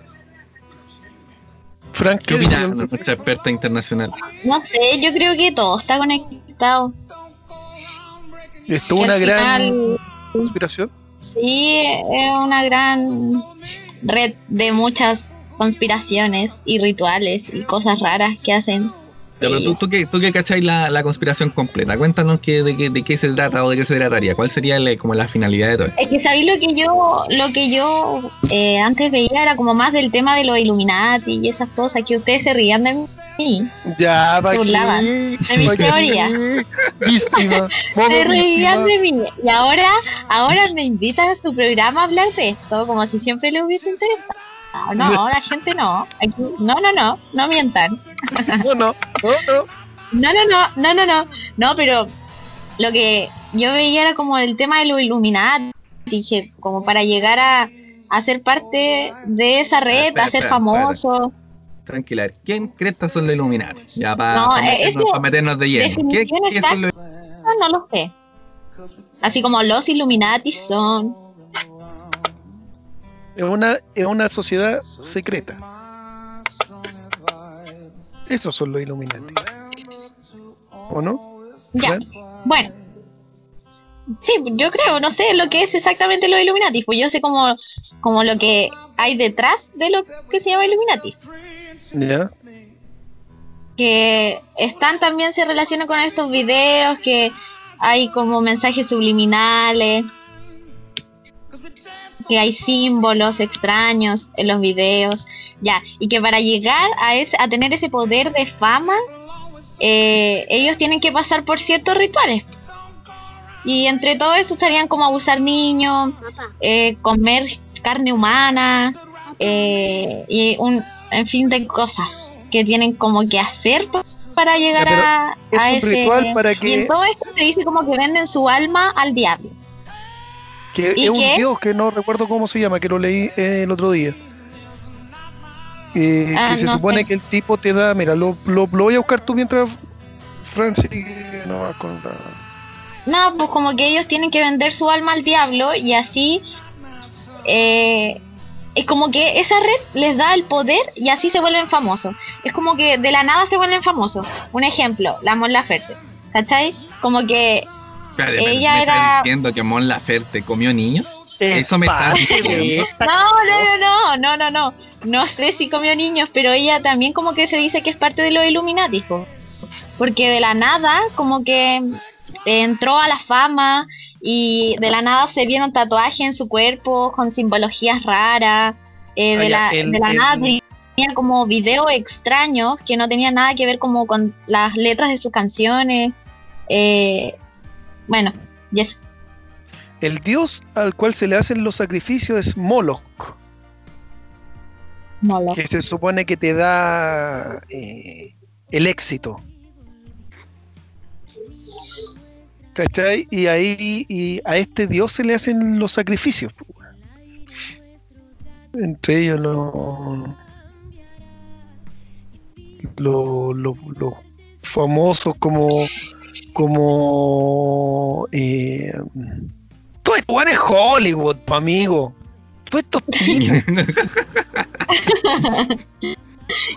Frank, ¿Qué ¿qué opina nuestra experta internacional? No sé, yo creo que todo está conectado. Esto una gran final, conspiración. Sí, es una gran red de muchas conspiraciones y rituales y cosas raras que hacen. Ya, pero tú, tú que, tú que cacháis la, la conspiración completa, cuéntanos qué, de, qué, de qué se trata o de qué se trataría. ¿Cuál sería el- como la finalidad de todo esto? Es que sabéis lo que yo, lo que yo eh, antes veía era como más del tema de los Illuminati y esas cosas que ustedes se rían de mí. Ya, ¿para Se burlaban qué? de mis ¿Pa' qué? teorías. Víctima. Se reían de mí. Y ahora, ahora me invitan a su programa a hablar de esto, como si siempre le hubiese interesado. No, la gente no. Aquí, no, no, no, no mientan. No, no, no, no. No, no, no, no, no, no. No, pero lo que yo veía era como el tema de los Illuminati. Dije, como para llegar a, a ser parte de esa red, a ser famoso. Tranquila, ¿quién crees que son los Illuminati? Ya para No, eh, meternos, meternos de lleno. ¿Qué, qué son los No, no lo sé. Así como los Illuminati son. Es una, es una sociedad secreta. Esos son los Illuminati. ¿O no? Ya, bueno. Sí, yo creo, no sé lo que es exactamente los Illuminati, pues yo sé como, como lo que hay detrás de lo que se llama Illuminati. Ya. que están también se relacionan con estos videos que hay como mensajes subliminales que hay símbolos extraños en los videos ya. Y que para llegar a ese, a tener ese poder de fama eh, ellos tienen que pasar por ciertos rituales. Y entre todo eso estarían como abusar niños eh, comer carne humana eh, y un en fin de cosas que tienen como que hacer pa- para llegar Ya, a, a es un ese ritual para y que, en todo esto se dice como que venden su alma al diablo que ¿y es un qué? dios que no recuerdo cómo se llama, que lo leí eh, el otro día. Eh, Ah, que se no supone sé. que el tipo te da, mira, lo, lo, lo voy a buscar tú mientras Francis no va con nada, pues como que ellos tienen que vender su alma al diablo y así eh, es como que esa red les da el poder y así se vuelven famosos. Es como que de la nada se vuelven famosos. Un ejemplo, la Mon Laferte. ¿Cachai? Como que pero Ella ¿me estás era- diciendo que Mon Laferte comió niños? Eso me está diciendo. No, no, no, no, no, no. No sé si comió niños, pero ella también como que se dice que es parte de los Illuminati, po. porque de la nada como que entró a la fama y de la nada se vieron tatuajes en su cuerpo con simbologías raras. eh, de, la, el- de la el- nada tenía como videos extraños que no tenían nada que ver como con las letras de sus canciones. eh, bueno, y eso. El dios al cual se le hacen los sacrificios es Moloch, No lo- que se supone que te da eh, el éxito. ¿Cachai? Y ahí y a este dios se le hacen los sacrificios. Entre ellos los los los- los famosos como como eh, todo esto es Hollywood, pa, amigo. Todo esto es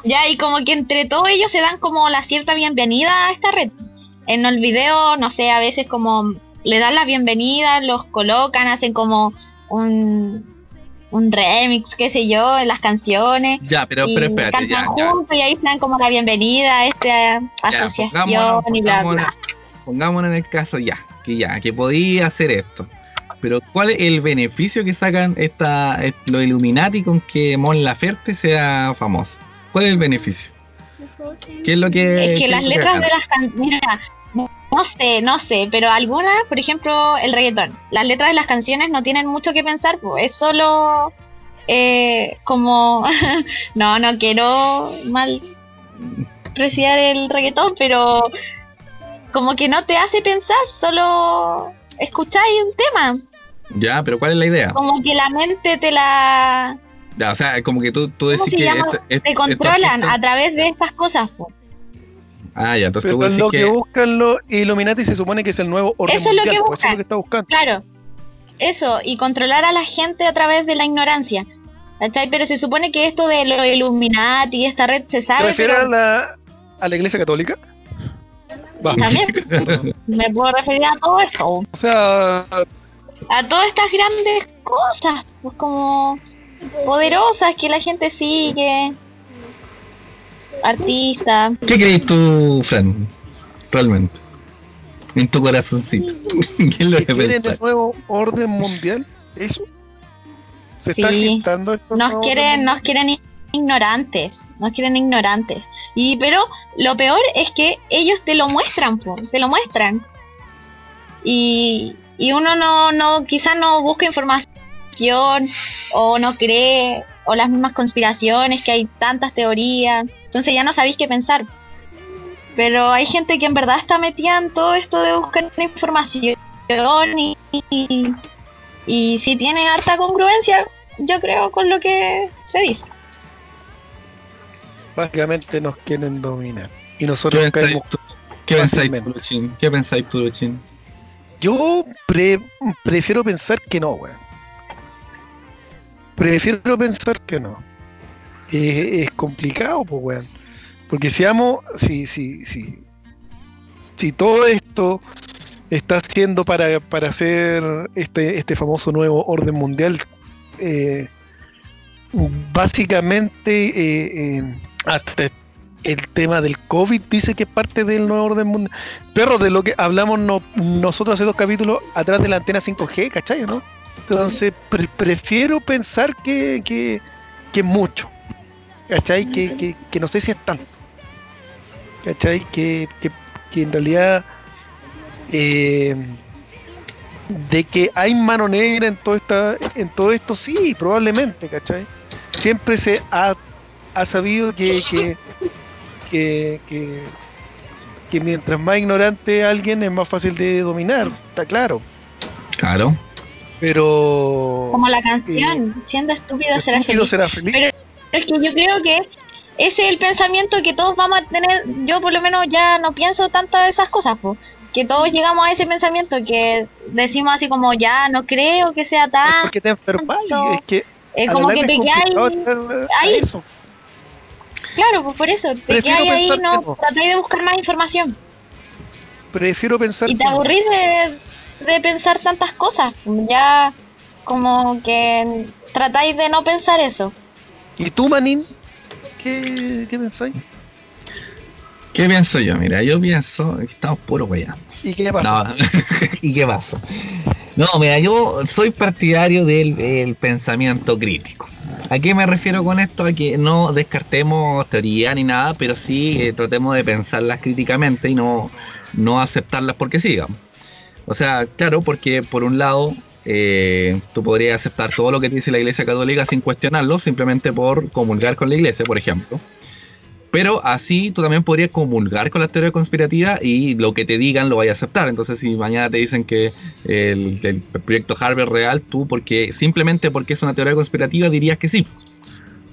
Ya, y como que entre todos ellos se dan como la cierta bienvenida a esta red. En el video, no sé, a veces como le dan la bienvenida, los colocan, hacen como un, un remix, qué sé yo, en las canciones. Ya, pero, y pero espérate, cantan ya, ya. juntos y ahí se dan como la bienvenida a esta asociación pongámonos- y bla, pongámonos- bla. Pongámonos en el caso ya, que ya, que podía hacer esto. Pero ¿cuál es el beneficio que sacan esta, est- los Illuminati con que Mon Laferte sea famoso? ¿Cuál es el beneficio? ¿Qué es lo que... Es que las letras de las canciones, mira, no sé, no sé, pero algunas, por ejemplo, el reggaetón, las letras de las canciones no tienen mucho que pensar, pues es solo eh, como, no, no quiero mal apreciar el reggaetón, pero como que no te hace pensar, solo escucháis un tema, Ya, pero ¿cuál es la idea? como que la mente te la Ya, o sea, como que tú, tú ¿Cómo decís se que... llama? te controlan a través de estas cosas. pues. Ah, ya, entonces Pero tú lo que, que... buscan los Illuminati se supone que es el nuevo orden Eso es lo mundial, que pues, eso es lo que está buscando. Claro, eso, y controlar a la gente a través de la ignorancia. ¿cachai? Pero se supone que esto de los Illuminati, esta red se ¿Te sabe, refieres pero a la, a la iglesia católica? También me puedo referir a todo esto, O sea, a todas estas grandes cosas, pues como poderosas que la gente sigue, artistas. ¿Qué crees tú, Fran? Realmente. En tu corazoncito. ¿Qué es lo que el nuevo orden mundial, ¿eso? ¿Se está Sí. gestando esto? nos quieren, nos quieren ignorantes, nos quieren ignorantes. Y pero lo peor es que ellos te lo muestran, po, te lo muestran. Y, y uno no, no, quizás no busca información o no cree, o las mismas conspiraciones, que hay tantas teorías. Entonces ya no sabéis qué pensar. Pero hay gente que en verdad está metida en todo esto de buscar información y, y, y si tiene harta congruencia, yo creo, con lo que se dice. Básicamente nos quieren dominar. Y ¿Qué nosotros pensáis caemos. tú? ¿Qué pensáis? ¿Qué pensáis tú, Luchín? Yo pre- prefiero pensar que no, weón. Prefiero pensar que no. Es complicado, pues, weón. Porque si, si, si, si todo esto está haciendo para, para hacer este, este famoso nuevo orden mundial, eh, básicamente eh, eh, hasta el tema del COVID dice que es parte del nuevo orden mundial. Perro, de lo que hablamos no- nosotros hace dos capítulos atrás de la antena 5G, ¿cachai? ¿no? Entonces, pre- prefiero pensar que, que, que mucho, ¿cachai? Que, que, que no sé si es tanto, ¿cachai? Que, que, en realidad eh, de que hay mano negra en todo, esta, en todo esto, sí, probablemente, ¿cachai? Siempre se ha, ha sabido que, que, que, que mientras más ignorante alguien es más fácil de dominar, está claro. Claro. Pero Como la canción, siendo estúpido será estúpido feliz. será feliz. Pero es que yo creo que ese es el pensamiento que todos vamos a tener. Yo por lo menos ya no pienso tanto de esas cosas, po. que todos llegamos a ese pensamiento, que decimos así como, ya, no creo que sea Es tan... porque te. Es que. Es la como que te es quedas a ahí. eso. Claro, pues por eso, te quedas ahí, no tratáis de buscar más información. Prefiero pensar. Y te aburrís de, de pensar tantas cosas. Ya como que tratáis de no pensar eso. ¿Y tú, Manín? ¿Qué, qué pensáis? ¿Qué pienso yo? Mira, yo pienso que estamos puro weá. ¿Y qué pasa? No, ¿y qué pasa? No, mira, yo soy partidario del, del pensamiento crítico. ¿A qué me refiero con esto? A que no descartemos teoría ni nada, pero sí eh, tratemos de pensarlas críticamente y no, no aceptarlas porque sigan. O sea, claro, porque por un lado eh, tú podrías aceptar todo lo que te dice la Iglesia Católica sin cuestionarlo, simplemente por comulgar con la Iglesia, por ejemplo. Pero así tú también podrías comulgar con la teoría conspirativa y lo que te digan lo vayas a aceptar. Entonces, si mañana te dicen que el, el proyecto Harvard es real, tú, porque simplemente porque es una teoría conspirativa, dirías que sí.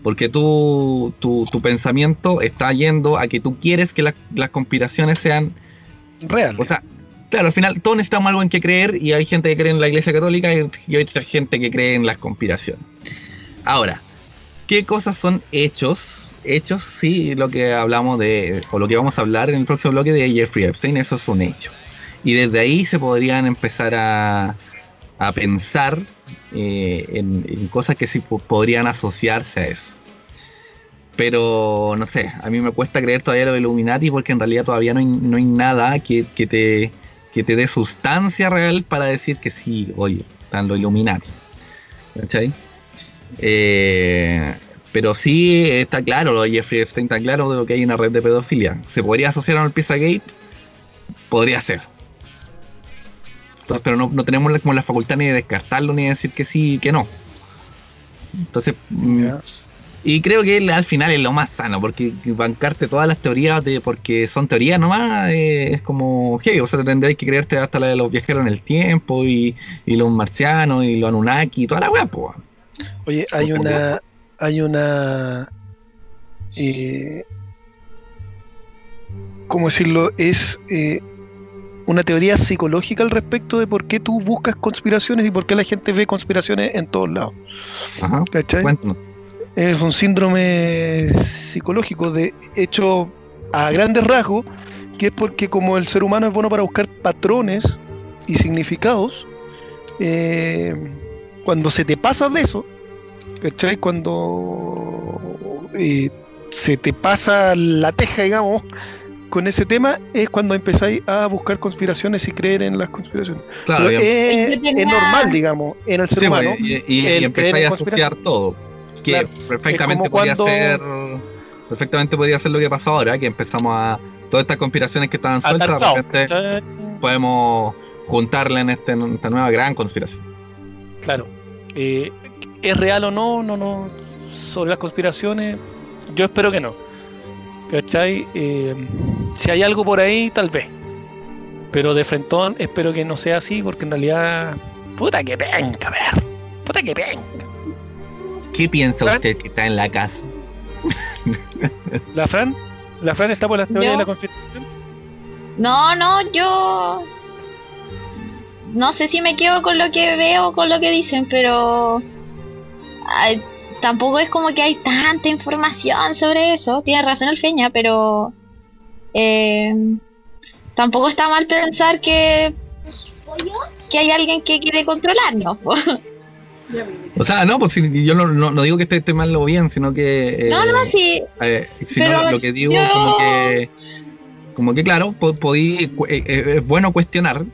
Porque tú, tu, tu pensamiento está yendo a que tú quieres que las- las conspiraciones sean Real. o sea, claro, al final todos necesitamos algo en que creer y hay gente que cree en la Iglesia Católica y, hay otra gente que cree en las conspiraciones. Ahora, ¿qué cosas son hechos? Hechos, sí, lo que hablamos de, o lo que vamos a hablar en el próximo bloque de Jeffrey Epstein, eso es un hecho. Y desde ahí se podrían empezar a, a pensar eh, en, cosas que sí po- podrían asociarse a eso. Pero no sé, a mí me cuesta creer todavía lo de Illuminati porque en realidad todavía no hay, no hay nada que, que te, que te dé sustancia real para decir que sí, oye, están los Illuminati. ¿Cachai? Eh, pero sí está claro, lo de Jeffrey Epstein está claro de lo que hay una red de pedofilia. ¿Se podría asociar al Pizzagate? Podría ser. Pero no, no tenemos la- como la facultad ni de descartarlo ni de decir que sí y que no. Entonces, mm. Y creo que al final es lo más sano, porque bancarte todas las teorías de porque son teorías nomás eh, es como, hey, o sea, te tendréis que creerte hasta la de los viajeros en el tiempo y, y los marcianos y los Anunnaki y toda la weá, po. Oye, hay una. Hay una. Eh, ¿Cómo decirlo? Es eh, una teoría psicológica al respecto de por qué tú buscas conspiraciones y por qué la gente ve conspiraciones en todos lados. Ajá. ¿Cachai? Cuéntanos. Es un síndrome psicológico de hecho a grandes rasgos, que es porque como el ser humano es bueno para buscar patrones y significados, eh, cuando se te pasa de eso, ¿cachai? Cuando eh, se te pasa la teja, digamos, con ese tema, es cuando empezáis a buscar conspiraciones y creer en las conspiraciones. Claro, es, normal, digamos, en el ser sí, humano. pues, y, y- empezáis a asociar todo. Que Claro, perfectamente podría cuando- ser. Perfectamente podría ser lo que pasó ahora, que empezamos a. Todas estas conspiraciones que estaban sueltas, podemos juntarla en, este, en esta nueva gran conspiración. Claro. Eh, ¿Es real o no? No, no. Sobre las conspiraciones, yo espero que no. ¿Cachai? Eh, si hay algo por ahí, tal vez. Pero de frentón, espero que no sea así, porque en realidad. Puta que penca, ver. Puta que penca. ¿Qué piensa usted que está en la casa? ¿La Fran? ¿La Fran está por las teorías Yo- de la conspiración? No, no, yo no sé si me quedo con lo que veo, con lo que dicen, pero ay, tampoco es como que hay tanta información sobre eso. Tiene razón el Feña, pero eh, tampoco está mal pensar que que hay alguien que quiere controlarnos. O sea, no, pues si- yo no, no- no digo que esté, esté mal o bien, sino que. eh, no, no, sí, eh, sino pero lo, que digo, yo- como que. Como que, claro, po- podí- eh, eh, es bueno cuestionar,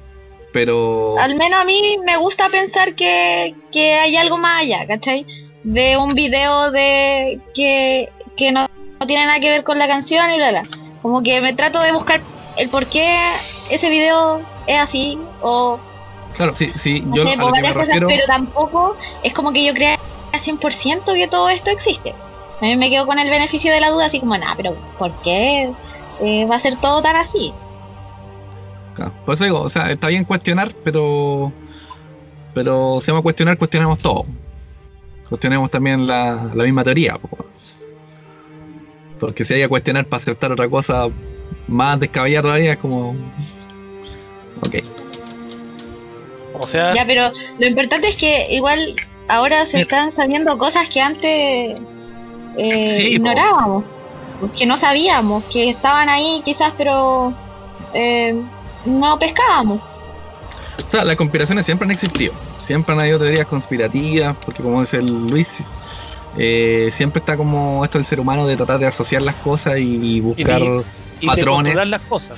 pero. al menos a mí me gusta pensar que, que hay algo más allá, ¿cachai? De un video de que, que no, no tiene nada que ver con la canción y bla, bla. Como que me trato de buscar el por qué ese video es así o Claro, sí, sí, yo sé, a por lo que me cosas, refiero. pero tampoco es como que yo crea al 100% que todo esto existe. A mí me quedo con el beneficio de la duda, así como, nada, pero ¿por qué eh, va a ser todo tan así? Claro, por eso digo, o sea, está bien cuestionar, pero. Pero si vamos a cuestionar, cuestionemos todo. Cuestionemos también la, la misma teoría. po. Porque si hay que cuestionar para aceptar otra cosa más descabellada todavía, es como. Ok. O sea, Ya, pero lo importante es que igual ahora se están sabiendo cosas que antes eh, Sí, po. ignorábamos, que no sabíamos, que estaban ahí quizás, pero eh, no pescábamos. O sea, las conspiraciones siempre han existido. Siempre han habido teorías conspirativas, porque como dice el Luis, eh, siempre está como esto del ser humano de tratar de asociar las cosas y buscar y de patrones. controlar las cosas.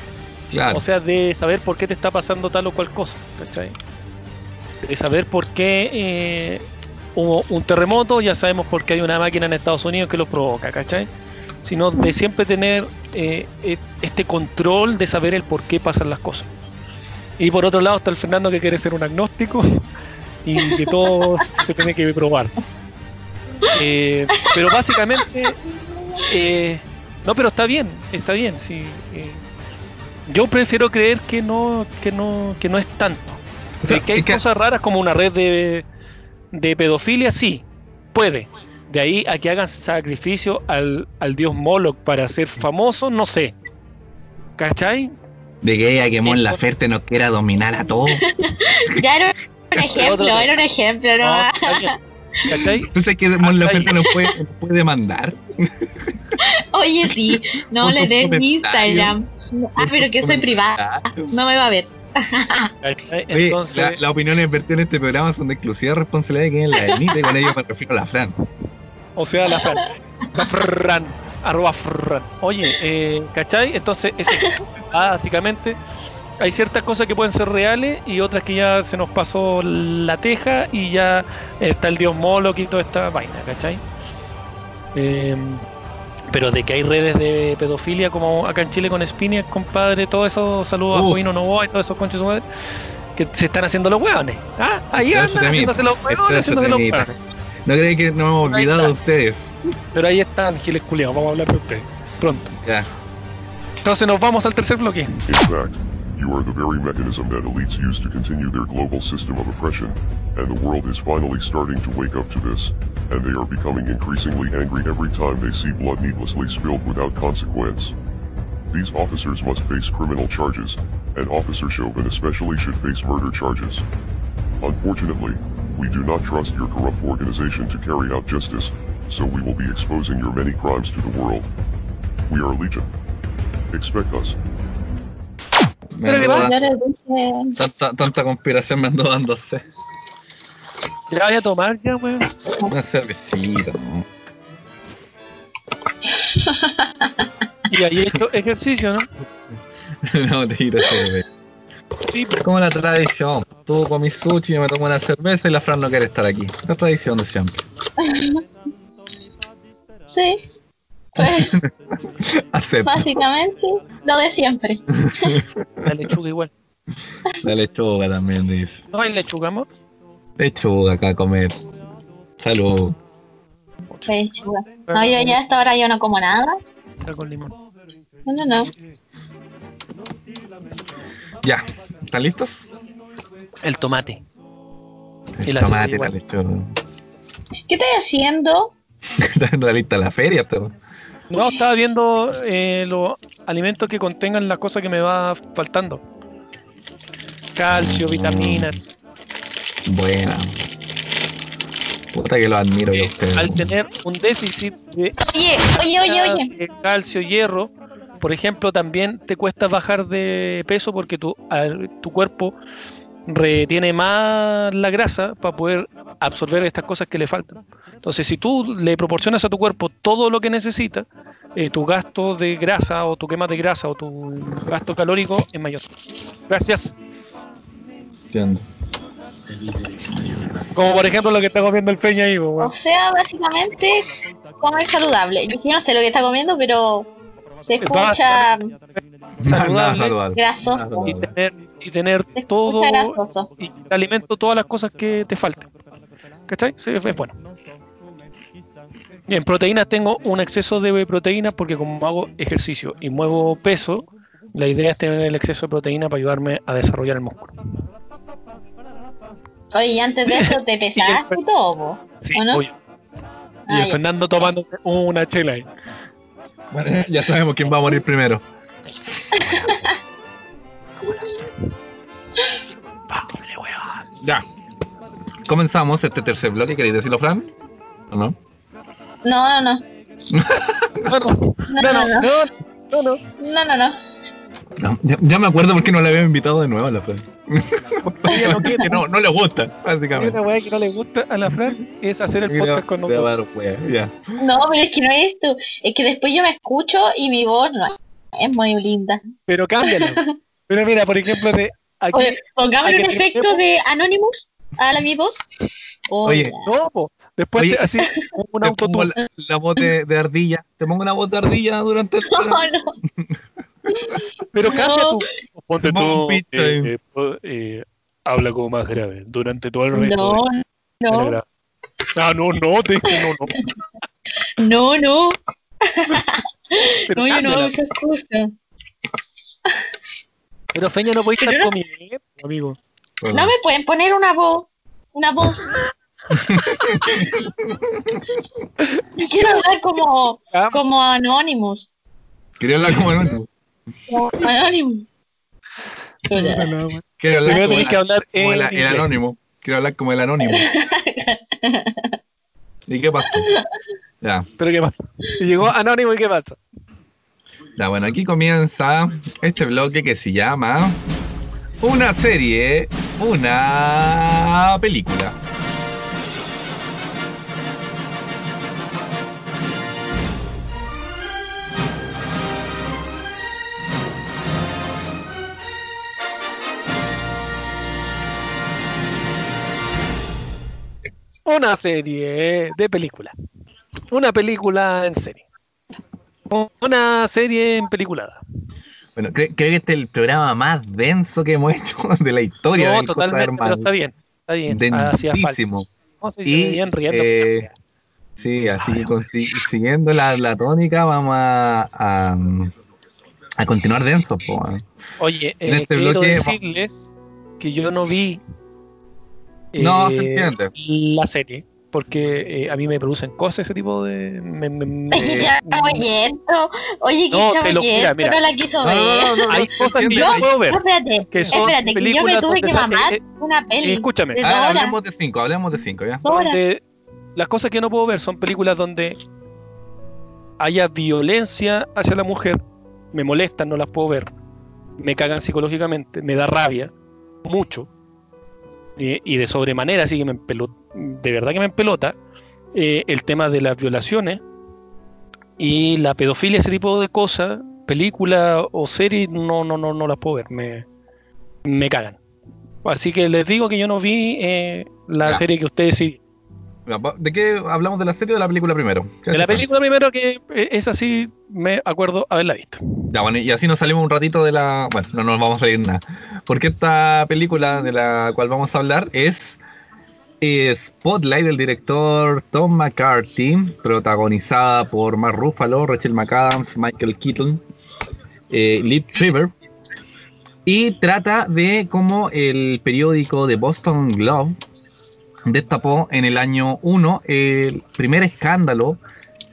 Claro. O sea, de saber por qué te está pasando tal o cual cosa, ¿cachai? De saber por qué eh, hubo un terremoto, ya sabemos por qué hay una máquina en Estados Unidos que lo provoca, ¿cachai? Sino de siempre tener eh, eh, este control de saber el por qué pasan las cosas. Y por otro lado está el Fernando que quiere ser un agnóstico y que todo se tiene que probar. Eh, pero básicamente, no, pero está bien, está bien, sí. yo prefiero creer que no, que no, que no es tanto. O sea, que hay que- cosas raras como una red de, de pedofilia, sí, puede. De ahí a que hagan sacrificio al, al dios Moloch para ser famoso, no sé. ¿Cachai? De que ella que Mon Laferte nos quiera dominar a todos. Ya era un ejemplo, era un ejemplo, ¿no? No, bien. ¿Cachai? ¿Tú sabes que Mon Laferte nos puede, nos puede demandar? Oye, sí, no le den mi. Instagram. Ah, pero que soy privada, no me va a ver. La- las opiniones vertidas en este programa son de exclusiva responsabilidad de quien la emite, y con ello me refiero a la Fran. O sea, la Fran. La Fran. Arroba Fran. Oye, eh, ¿cachai? Entonces, ese, básicamente, hay ciertas cosas que pueden ser reales y otras que ya se nos pasó la teja y ya está el dios Moloch y toda esta vaina, ¿cachai? Eh, pero de que hay redes de pedofilia como acá en Chile con Spiniak, compadre, todo eso, saludos a Uf. Joino Novoa y todos estos conchos de su madre, que se están haciendo los hueones. ¿Ah? Ahí andan haciéndose los hueones, es haciéndose los hueones. No creí que nos hemos olvidado de ustedes. Pero ahí están, Giles Culeados, vamos a hablar de ustedes. Pronto. Ya. Entonces nos vamos al tercer bloque. You are the very mechanism that elites use to continue their global system of oppression, and the world is finally starting to wake up to this, and they are becoming increasingly angry every time they see blood needlessly spilled without consequence. These officers must face criminal charges, and Officer Chauvin especially should face murder charges. Unfortunately, we do not trust your corrupt organization to carry out justice, so we will be exposing your many crimes to the world. We are Legion. Expect us. Me Pero dando- tanta, tanta conspiración me ando dándose. Ya voy a tomar ya, weón. Una cervecita. ¿no? Y ahí he hecho ejercicio, ¿no? Una botellita de cerveza. Sí, pero Como la tradición. Tú comí sushi, yo me tomo una cerveza y la Fran no quiere estar aquí. La tradición de siempre. sí, pues básicamente lo de siempre. la lechuga igual. La lechuga también dice. No hay lechuga, amor. Lechuga acá a comer. Salud. Lechuga. No, yo ya a esta hora yo no como nada. Está con limón. No, no, no. Ya. ¿Están listos? El tomate. El Y la tomate, la lechuga. ¿Qué estoy haciendo? Está lista la feria, pero. No, estaba viendo eh, los alimentos que contengan las cosas que me va faltando. Calcio, vitaminas. Buena. Puta que lo admiro yo a ustedes. Al tener un déficit de Oye, oye, oye, oye. de calcio, hierro, por ejemplo, también te cuesta bajar de peso porque tu, al- tu cuerpo retiene más la grasa para poder absorber estas cosas que le faltan. Entonces, si tú le proporcionas a tu cuerpo todo lo que necesita, eh, tu gasto de grasa o tu quema de grasa o tu gasto calórico es mayor. Gracias. Entiendo. Como por ejemplo lo que está comiendo el peña ahí, O sea, básicamente comer saludable. Yo no sé lo que está comiendo, pero se escucha, Nada Saludable. saludable. Grasoso. Nada y tener, y tener todo grasoso. y te alimento todas las cosas que te faltan. ¿Cachai? Sí, es bueno. Y en proteínas tengo un exceso de proteínas porque como hago ejercicio y muevo peso, la idea es tener el exceso de proteína para ayudarme a desarrollar el músculo. Oye, y antes de eso te pesaste y todo. Sí, ¿O no? obvio. Y Ah. Fernando tomando una chela ahí. Bueno, ya sabemos quién va a morir primero. Ya. Comenzamos este tercer bloque. ¿Queréis decirlo, Fran? ¿O no? No, no, no. No, no, No, no, no. no, no. Ya, ya me acuerdo por qué no la había invitado de nuevo a la Fran. Ella no quiere. no, no le gusta, Hay básicamente. una weá que no le gusta a la Fran es hacer el podcast con nosotros. No, pero es que no es esto. Es que después yo me escucho y mi voz no es muy linda. Pero cámbialo. Pero mira, por ejemplo, de aquí. Oye, pongamos hay un efecto de Anonymous a la mi voz. Oye, Hola. No, po. Después Oye, así, Te pongo autotune. la, la voz de, de ardilla. Te pongo una voz de ardilla durante el No, no. Pero No. cambia tú. Ponte tú. eh, eh, eh, habla como más grave durante todo el resto. No, de- no, Ah, no, no, te dije no, no. no, no. Pero, No, yo no hago esa excusa. Pero Feña no puede estar no- comiendo, amigo. No me pueden poner una voz. Una voz. Quiero hablar como, como Anonymous. Quería hablar como anónimo. Como Anonymous. Quiero hablar como, la- que hablar como el anónimo. Quiero hablar como el anónimo. ¿Y qué pasó? Ya, Pero ¿qué pasa? Llegó Anónimo y ¿qué pasa? ya, bueno, aquí comienza este bloque que se llama Una serie, una película. Una serie de película. Una película en serie. Una serie en peliculada. Bueno, cre- creo que este es el programa más denso que hemos hecho de la historia No, totalmente, pero está bien. Está bien. Densísimo. No, sí, Y, eh, Sí, así que siguiendo la, la tónica vamos a, a, a continuar denso. po. Oye, en eh, este quiero bloque- decirles que yo no vi No, eh, se entiende. la serie. Porque eh, a mí me producen cosas ese tipo de. me- me- me- Oye, qué chabollento. Oye, qué No, te lo mira. No la quiso No, no, ver. no, no, no, Hay cosas que yo puedo ver. Espérate, que son espérate, que yo me películas tuve que mamar eh, una peli. escúchame. de Ah, hablemos de cinco, hablemos de cinco, ¿ya? Donde las cosas que no puedo ver son películas donde haya violencia hacia la mujer, me molestan, no las puedo ver, me cagan psicológicamente, me da rabia, mucho, y, y de sobremanera, así que me empelota, de verdad que me empelota, eh, el tema de las violaciones y la pedofilia, ese tipo de cosas, películas o series, no, no, no, no las puedo ver, me, me cagan. Así que les digo que yo no vi eh, la Ya. serie que ustedes sí ¿De qué hablamos de la serie o de la película primero? ¿Qué De la película primero que eh, es así, me acuerdo haberla visto. Ya, bueno, y así nos salimos un ratito de la. Bueno, no nos vamos a ir nada. Porque esta película de la cual vamos a hablar es eh, Spotlight del director Tom McCarthy, protagonizada por Mark Ruffalo, Rachel McAdams, Michael Keaton, eh, Liv Trevor. Y trata de cómo el periódico de Boston Globe destapó en el año 1 el primer escándalo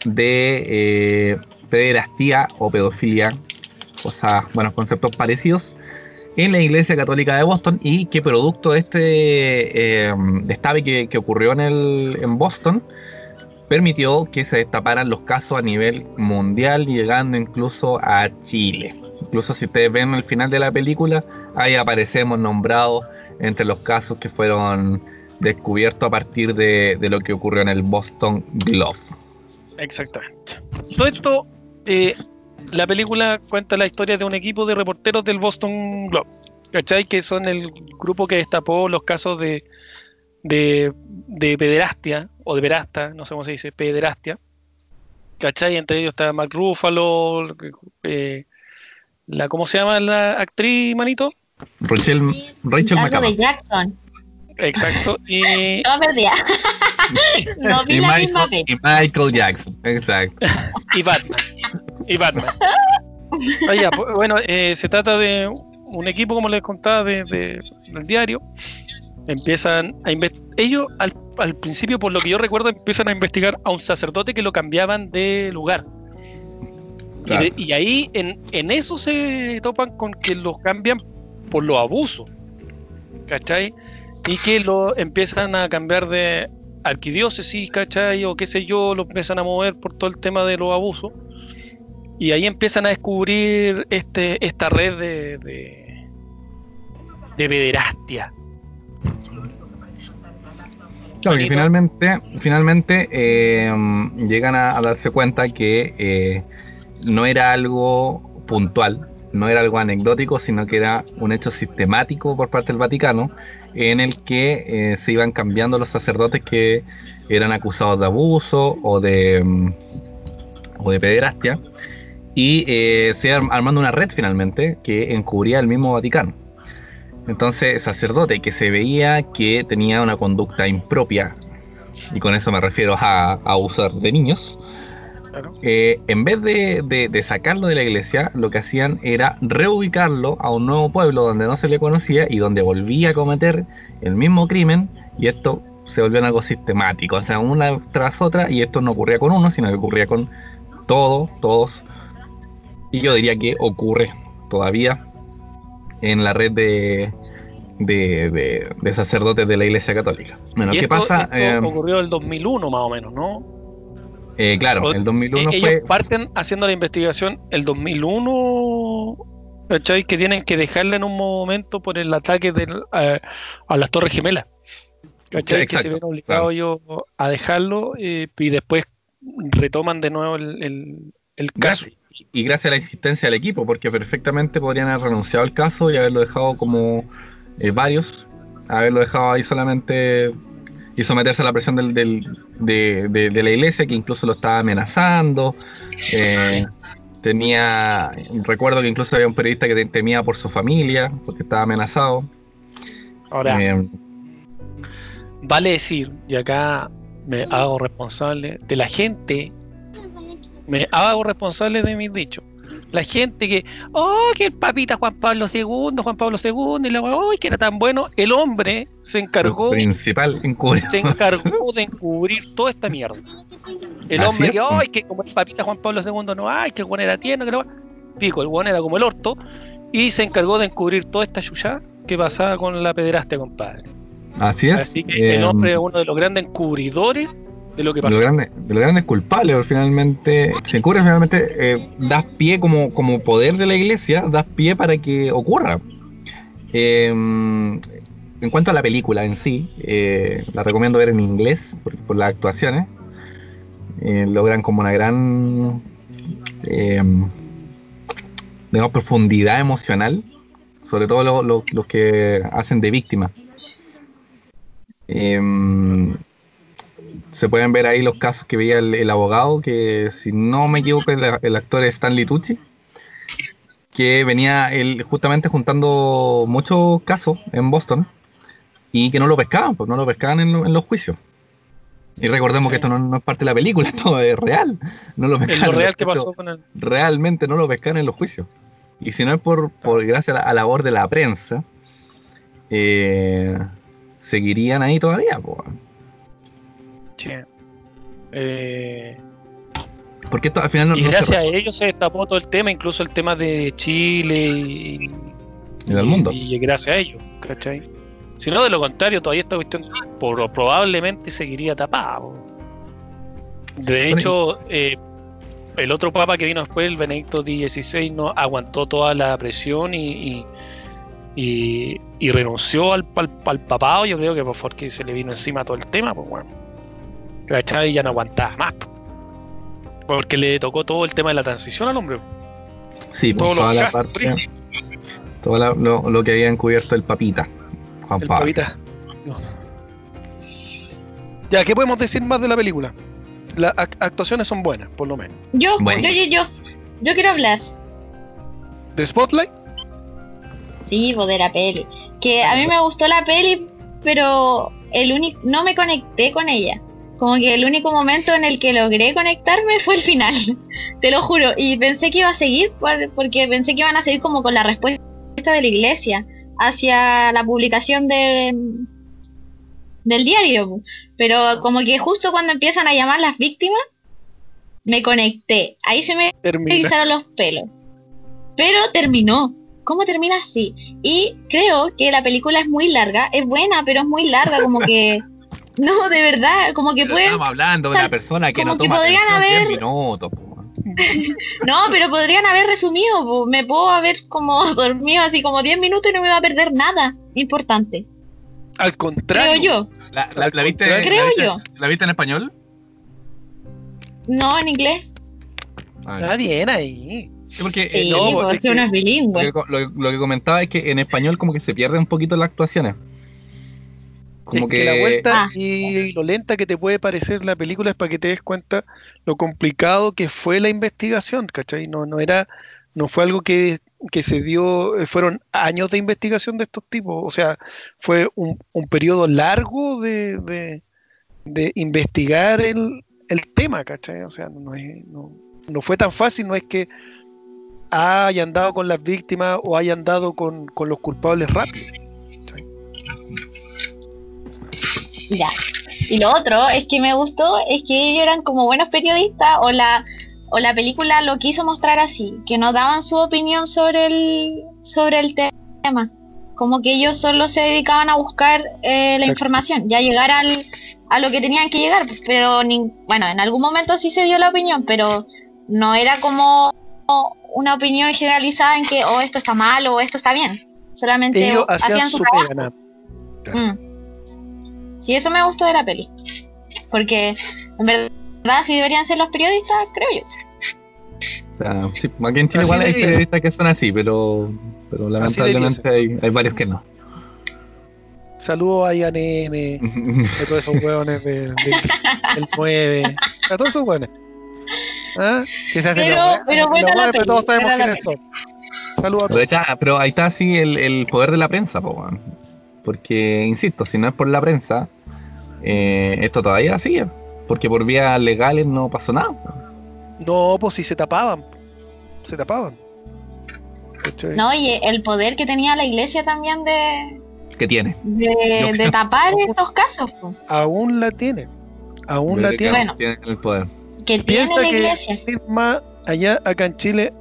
de eh, pederastía o pedofilia, cosas, bueno, conceptos parecidos, en la Iglesia Católica de Boston y que producto de este eh, que ocurrió en, el, en Boston, permitió que se destaparan los casos a nivel mundial, llegando incluso a Chile. Incluso si ustedes ven el final de la película, ahí aparecemos nombrados entre los casos que fueron descubiertos a partir de, de lo que ocurrió en el Boston Globe. Exactamente. Todo esto, eh, la película cuenta la historia de un equipo de reporteros del Boston Globe. ¿Cachai? Que son el grupo que destapó los casos de, de, de pederastia, o de verasta, no sé cómo se dice, pederastia. ¿Cachai? Entre ellos está Mark Ruffalo, eh, la, ¿cómo se llama la actriz, manito? Rachel, Rachel de. Jackson. Exacto. Y No, perdida. no vi Y la misma Michael, vez. y Michael Jackson, exacto. y Batman. Y Batman. Ah, ya, pues, bueno, eh, se trata de un equipo, como les contaba, de, de- del diario. Empiezan a investigar. Ellos, al, al principio, por lo que yo recuerdo, empiezan a investigar a un sacerdote que lo cambiaban de lugar. Y, Claro. de- y ahí, en, en eso se topan con que los cambian por los abusos. ¿Cachai? y que lo empiezan a cambiar de arquidiócesis, ¿cachai? O qué sé yo, lo empiezan a mover por todo el tema de los abusos. Y ahí empiezan a descubrir este, esta red de, de, de pederastia. Claro, y Bonito. finalmente, finalmente eh, llegan a, a darse cuenta que eh, no era algo puntual, no era algo anecdótico, sino que era un hecho sistemático por parte del Vaticano, en el que eh, se iban cambiando los sacerdotes que eran acusados de abuso o de, mm, o de pederastia, y eh, se iba armando una red finalmente que encubría el mismo Vaticano. Entonces, sacerdote que se veía que tenía una conducta impropia, y con eso me refiero a, a abusar de niños, Claro. eh, en vez de, de- de sacarlo de la iglesia, lo que hacían era reubicarlo a un nuevo pueblo donde no se le conocía y donde volvía a cometer el mismo crimen, y esto se volvió en algo sistemático, o sea, una tras otra, y esto no ocurría con uno, sino que ocurría con todos, todos, y yo diría que ocurre todavía en la red de, de, de- de sacerdotes de la Iglesia Católica. Bueno, Y ¿qué esto- pasa? esto Eh, ocurrió el 2001 más o menos, ¿no? eh, claro, o- el 2001 Eh, fue... Ellos parten haciendo la investigación el 2001, ¿cachai? Que tienen que dejarla en un momento por el ataque del- a, a las Torres Gemelas. ¿Cachai? que se ven obligados ellos a dejarlo eh, y después retoman de nuevo el, el- el caso. Gracias- y gracias a la insistencia del equipo, porque perfectamente podrían haber renunciado al caso y haberlo dejado como eh, varios, haberlo dejado ahí solamente y someterse a la presión del, del- de, de- de la iglesia, que incluso lo estaba amenazando. eh, tenía, recuerdo que incluso había un periodista que te- temía por su familia, porque estaba amenazado. Ahora, Eh, vale decir, y acá me hago responsable de la gente, me hago responsable de mis dichos. La gente que, oh, que el papita Juan Pablo II, Juan Pablo II, y la "Ay, que era tan bueno. El hombre se encargó, principal encubierto. se encargó de encubrir toda esta mierda. El Así hombre es, que, como el papita Juan Pablo II no hay, que el buen era tierno, que weá". Pico, el buen era como el orto, y se encargó de encubrir toda esta chucha que pasaba con la pederastia, compadre. Así es. Así que el eh, hombre es uno de los grandes encubridores de lo que de los pasó. grandes, de los grandes culpables, porque finalmente se encubre finalmente, eh, das pie como, como poder de la iglesia, das pie para que ocurra. Eh, en cuanto a la película en sí, eh, la recomiendo ver en inglés por, por las actuaciones. Eh, logran como una gran eh, digamos, profundidad emocional, sobre todo lo- lo- los que hacen de víctima. Em, se pueden ver ahí los casos que veía el, el abogado, que si no me equivoco, el, el actor es Stanley Tucci, que venía él justamente juntando muchos casos en Boston y que no lo pescaban, pues no lo pescaban en, lo- en los juicios. Y recordemos Sí. que esto no, no es parte de la película, esto es real. No lo en real que pasó con el. realmente no lo pescan en los juicios. Y si no es por, por gracias a la, a labor de la prensa, eh, seguirían ahí todavía. po. Eh, Porque esto al final no, y no gracias a ellos se destapó todo el tema, incluso el tema de Chile y, en el mundo. y gracias a ellos, ¿cachai? Si no, de lo contrario, todavía esta cuestión por- probablemente seguiría tapada. De Bueno, hecho, eh, el otro papa que vino después, el Benedicto XVI, no aguantó toda la presión y, y, y- y renunció al, al, al papado, yo creo que porque se le vino encima todo el tema, pues bueno. ¿Cachai? Y ya no aguantaba más. po. Porque le tocó todo el tema de la transición al hombre. Sí, pues, toda la parte, todo la- lo, lo que había encubierto el papita, Juan El Pablo. pavita. No. Ya, ¿qué podemos decir más de la película? Las ac- actuaciones son buenas, por lo menos. Yo, Bueno. yo, yo, yo. Yo quiero hablar. ¿De Spotlight? Sí, de la peli. Que a mí me gustó la peli, pero el único no me conecté con ella. Como que el único momento en el que logré conectarme fue el final. Te lo juro. Y pensé que iba a seguir por- porque pensé que iban a seguir como con la respuesta de la iglesia hacia la publicación de del diario. Pero como que justo cuando empiezan a llamar las víctimas, me conecté. Ahí se me erizaron los pelos. Pero terminó. ¿cómo termina así? Y creo que la película es muy larga, es buena, pero es muy larga, como que... No, de verdad, como que Pero puedes... Estamos hablando de una persona que como no que toma haber- 10 minutos. po. No, pero podrían haber resumido, po. me puedo haber como dormido así como 10 minutos y no me iba a perder nada importante, Al creo contrario. yo. ¿La, la- la viste, Creo la viste- yo. ¿La viste en español? No, en inglés. Ah, Está bien ahí. sí, porque, eh, Sí, no, porque es que- uno es bilingüe. Lo que, lo- lo que comentaba es que en español como que se pierden un poquito las actuaciones. Como es que, la vuelta Ah. y lo lenta que te puede parecer la película es para que te des cuenta lo complicado que fue la investigación, ¿cachai? No, no era, no fue algo que, que se dio, eh, fueron años de investigación de estos tipos, o sea, fue un, un periodo largo de, de, de investigar el, el tema, ¿cachai? O sea, no, es- no, no fue tan fácil, no es que hayan dado con las víctimas o hayan dado con, con los culpables rápido. Ya. Y lo otro es que me gustó es que ellos eran como buenos periodistas o la o la película lo quiso mostrar así, que no daban su opinión sobre el sobre el te- tema, como que ellos solo se dedicaban a buscar eh, la información, ya llegar al, a lo que tenían que llegar, pero ni- bueno, en algún momento sí se dio la opinión, pero no era como una opinión generalizada en que o esto está mal o esto está bien, solamente Ellos hacían, hacían su su trabajo. Mm. Sí, eso me gustó de la peli. Porque en verdad si deberían ser los periodistas, creo yo. O sea, sí, aquí en Chile Así igual hay periodistas que son así, pero, pero lamentablemente hay, hay varios que no. Saludos a IANM, a todos esos hueones del, del, del 9, a todos esos hueones. ¿Ah? Que se hacen Pero- pero los buena la pero todos sabemos quiénes son. Saludos a Pero ahí todos. está, pero ahí está así el, el poder de la prensa, po. Porque insisto, si no es por la prensa, eh, esto todavía sigue, porque por vías legales no pasó nada. No, pues si se tapaban. Se tapaban. No, y el poder que tenía la iglesia también de, ¿Qué tiene? de, tapar estos casos. po. Aún la tiene. Aún Yo la que tiene. Bueno. tiene el poder. Que tiene Piensa la que iglesia. misma allá acá en Chile,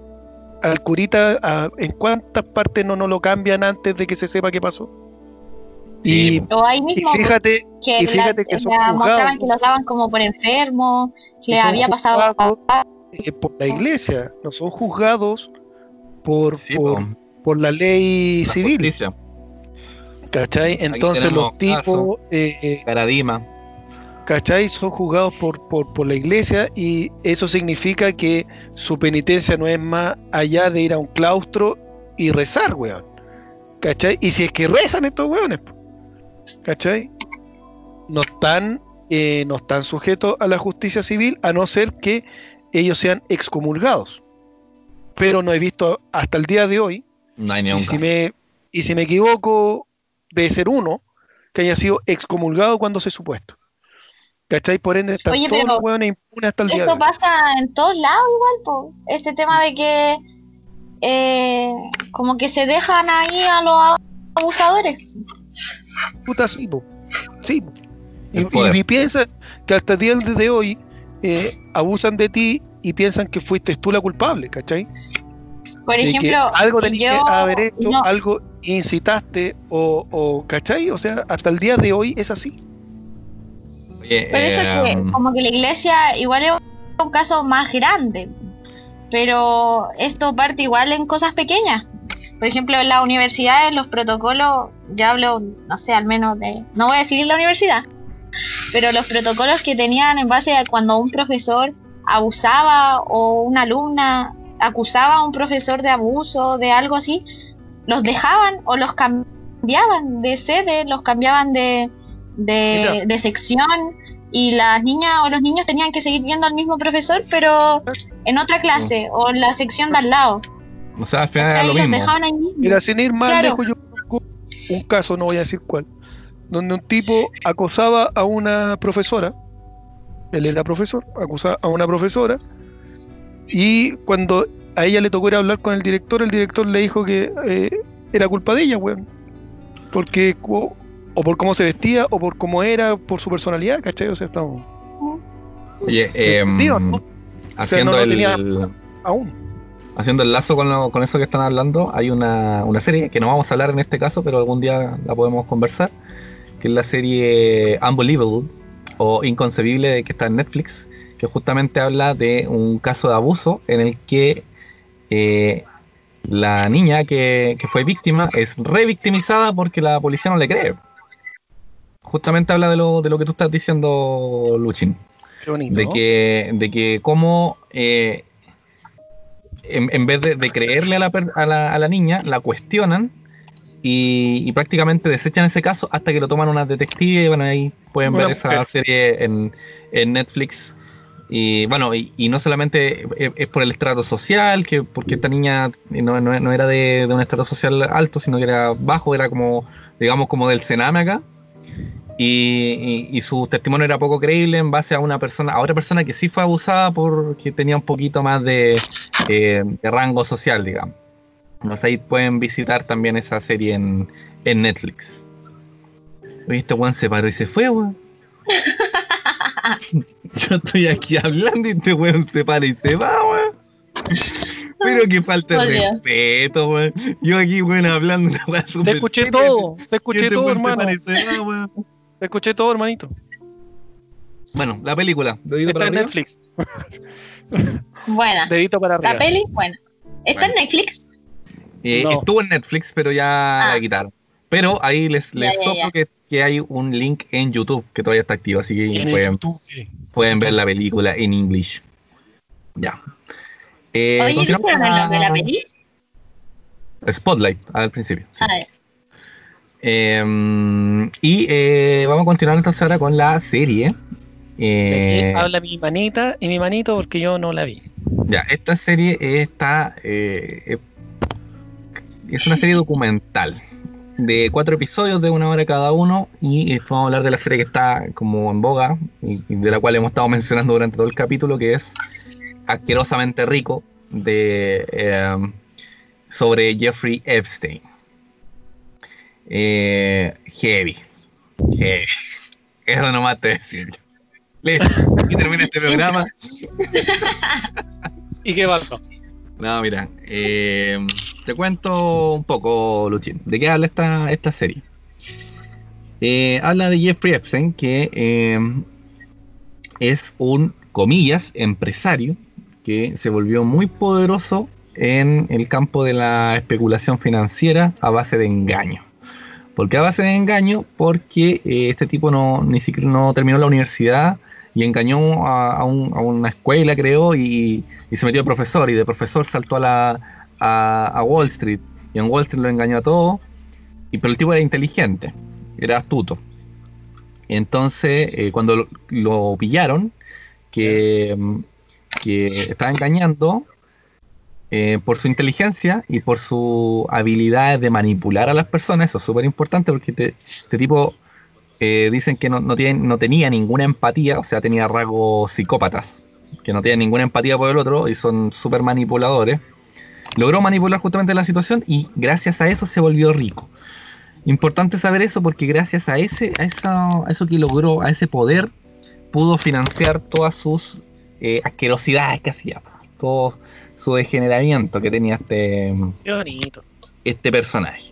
al curita, a- ¿en cuántas partes no nos lo cambian antes de que se sepa qué pasó? Y, po. O ahí y mismo fíjate, que, y la- fíjate que son la juzgados. mostraban que los daban como por enfermos, que había pasado eh, por la iglesia, no son juzgados por, Sí, por, po, por la ley la civil, justicia, ¿cachai? Entonces los tipos, eh, Caradima. ¿cachai? Son juzgados por, por, por la iglesia y eso significa que su penitencia no es más allá de ir a un claustro y rezar, weón. ¿Cachai? Y si es que rezan estos weones, ¿cachai? No están, eh, no están sujetos a la justicia civil a no ser que ellos sean excomulgados. Pero no he visto hasta el día de hoy, No hay ni y un si, caso. me, y si me equivoco, debe ser uno que haya sido excomulgado cuando se supuesto. ¿Cachai? Por ende, están Oye, todos los hueones impunes hasta el día de Esto pasa en todos lados igual, po. Este tema de que eh, como que se dejan ahí a los abusadores. Puta, sí, po. Sí, po. Y, y- y piensa que hasta el día de hoy eh, abusan de ti y piensan que fuiste tú la culpable, ¿cachai? Por De ejemplo, algo tenías yo que haber hecho, no, algo incitaste o, o, ¿cachai? O sea, hasta el día de hoy es así. Oye, por eso eh, que como que la iglesia igual es un caso más grande, pero esto parte igual en cosas pequeñas. Por ejemplo, en las universidades los protocolos, ya hablo, no sé, al menos de, no voy a decir en la universidad, pero los protocolos que tenían en base a cuando un profesor abusaba o una alumna acusaba a un profesor de abuso, de algo así, los dejaban o los cambiaban de sede, los cambiaban de, de, Mira. de sección y las niñas o los niños tenían que seguir viendo al mismo profesor, pero en otra clase o en la sección de al lado. O sea, al final era ¿cachai? lo Los mismo. dejaban ahí mismo. Mira, sin ir más Claro. lejos, yo conozco un caso, no voy a decir cuál, donde un tipo acosaba a una profesora, él era profesor, acusaba a una profesora, y cuando a ella le tocó ir a hablar con el director, el director le dijo que eh, era culpa de ella, weón. Porque, o por cómo se vestía, o por cómo era, por su personalidad, ¿cachai? O sea, estamos Oye, eh, Digo, ¿no? haciendo no lo el, tenía- aún. Haciendo el lazo con, lo- con eso que están hablando, hay una, una serie que no vamos a hablar en este caso, pero algún día la podemos conversar, que es la serie Unbelievable o Inconcebible que está en Netflix, que justamente habla de un caso de abuso en el que eh, la niña que, que fue víctima es revictimizada porque la policía no le cree. Justamente habla de lo, de lo que tú estás diciendo, Luchin Qué bonito. de que, de que cómo eh, en, en vez de, de creerle a la, a, la, a la niña, la cuestionan y, y prácticamente desechan ese caso hasta que lo toman unas detectives y bueno, ahí pueden ver Una esa mujer. serie en, en Netflix. Y bueno, y, y no solamente es, es por el estrato social, que porque esta niña no, no- no era de, de un estrato social alto, sino que era bajo, era como, digamos, como del Sename acá. Y, y- y su testimonio era poco creíble en base a una persona, a otra persona que sí fue abusada porque tenía un poquito más de, eh, de rango social, digamos. Entonces ahí pueden visitar también esa serie en, en Netflix. Oye, este weón se paró y se fue, weón. Yo estoy aquí hablando y este weón se para y se va, weón. Pero que falta de respeto, weón. Yo aquí, weón, hablando una weá Te escuché todo, te escuché este todo, weón se hermano. para y se va, weón. Te escuché todo, hermanito. Bueno, la película. dedito Está para en arriba. Netflix. Buena. Dedito para arriba. La peli, buena. ¿Está en Netflix? Eh, No. Estuvo en Netflix, pero ya Ah. la quitaron. Pero ahí les, les Ya, ya, toco ya. Que, que hay un link en YouTube que todavía está activo, así que pueden, pueden ver la película en inglés. Ya. Eh, Oye, ¿dijeron el nombre de la peli? Spotlight, al principio. sí. A ver. Eh, y eh, vamos a continuar entonces ahora con la serie. Eh, Aquí habla mi manita y mi manito porque yo no la vi. Ya, esta serie está. eh, eh, es una serie documental de cuatro episodios de una hora cada uno. Y eh, vamos a hablar de la serie que está como en boga y, y de la cual hemos estado mencionando durante todo el capítulo, que es Asquerosamente Rico, de, eh, sobre Jeffrey Epstein. Eh, heavy. Heavy. Eso nomás te decir. Listo, aquí termina este programa. ¿Y qué pasó? No, mira, eh, te cuento un poco, Luchín, de qué habla esta, esta serie. Eh, habla de Jeffrey Epstein, que eh, es un, comillas, empresario que se volvió muy poderoso en el campo de la especulación financiera a base de engaño. ¿Por qué a base de engaño? Porque eh, este tipo no, ni siquiera no terminó la universidad y engañó a, a un- a una escuela, creo, y, y se metió de profesor y de profesor saltó a, la, a, a Wall Street y en Wall Street lo engañó a todo, y, pero el tipo era inteligente, era astuto. Entonces, eh, cuando lo, lo pillaron, que, que estaba engañando, eh, por su inteligencia y por su habilidad de manipular a las personas, eso es súper importante porque te- este tipo eh, dicen que no, no, tiene- no tenía ninguna empatía, o sea, tenía rasgos psicópatas, que no tienen ninguna empatía por el otro y son súper manipuladores. Logró manipular justamente la situación y gracias a eso se volvió rico. Importante saber eso porque gracias a ese, a eso, eso que logró, a ese poder, pudo financiar todas sus eh, asquerosidades que hacía, todo su degeneramiento que tenía este, Qué bonito. este personaje.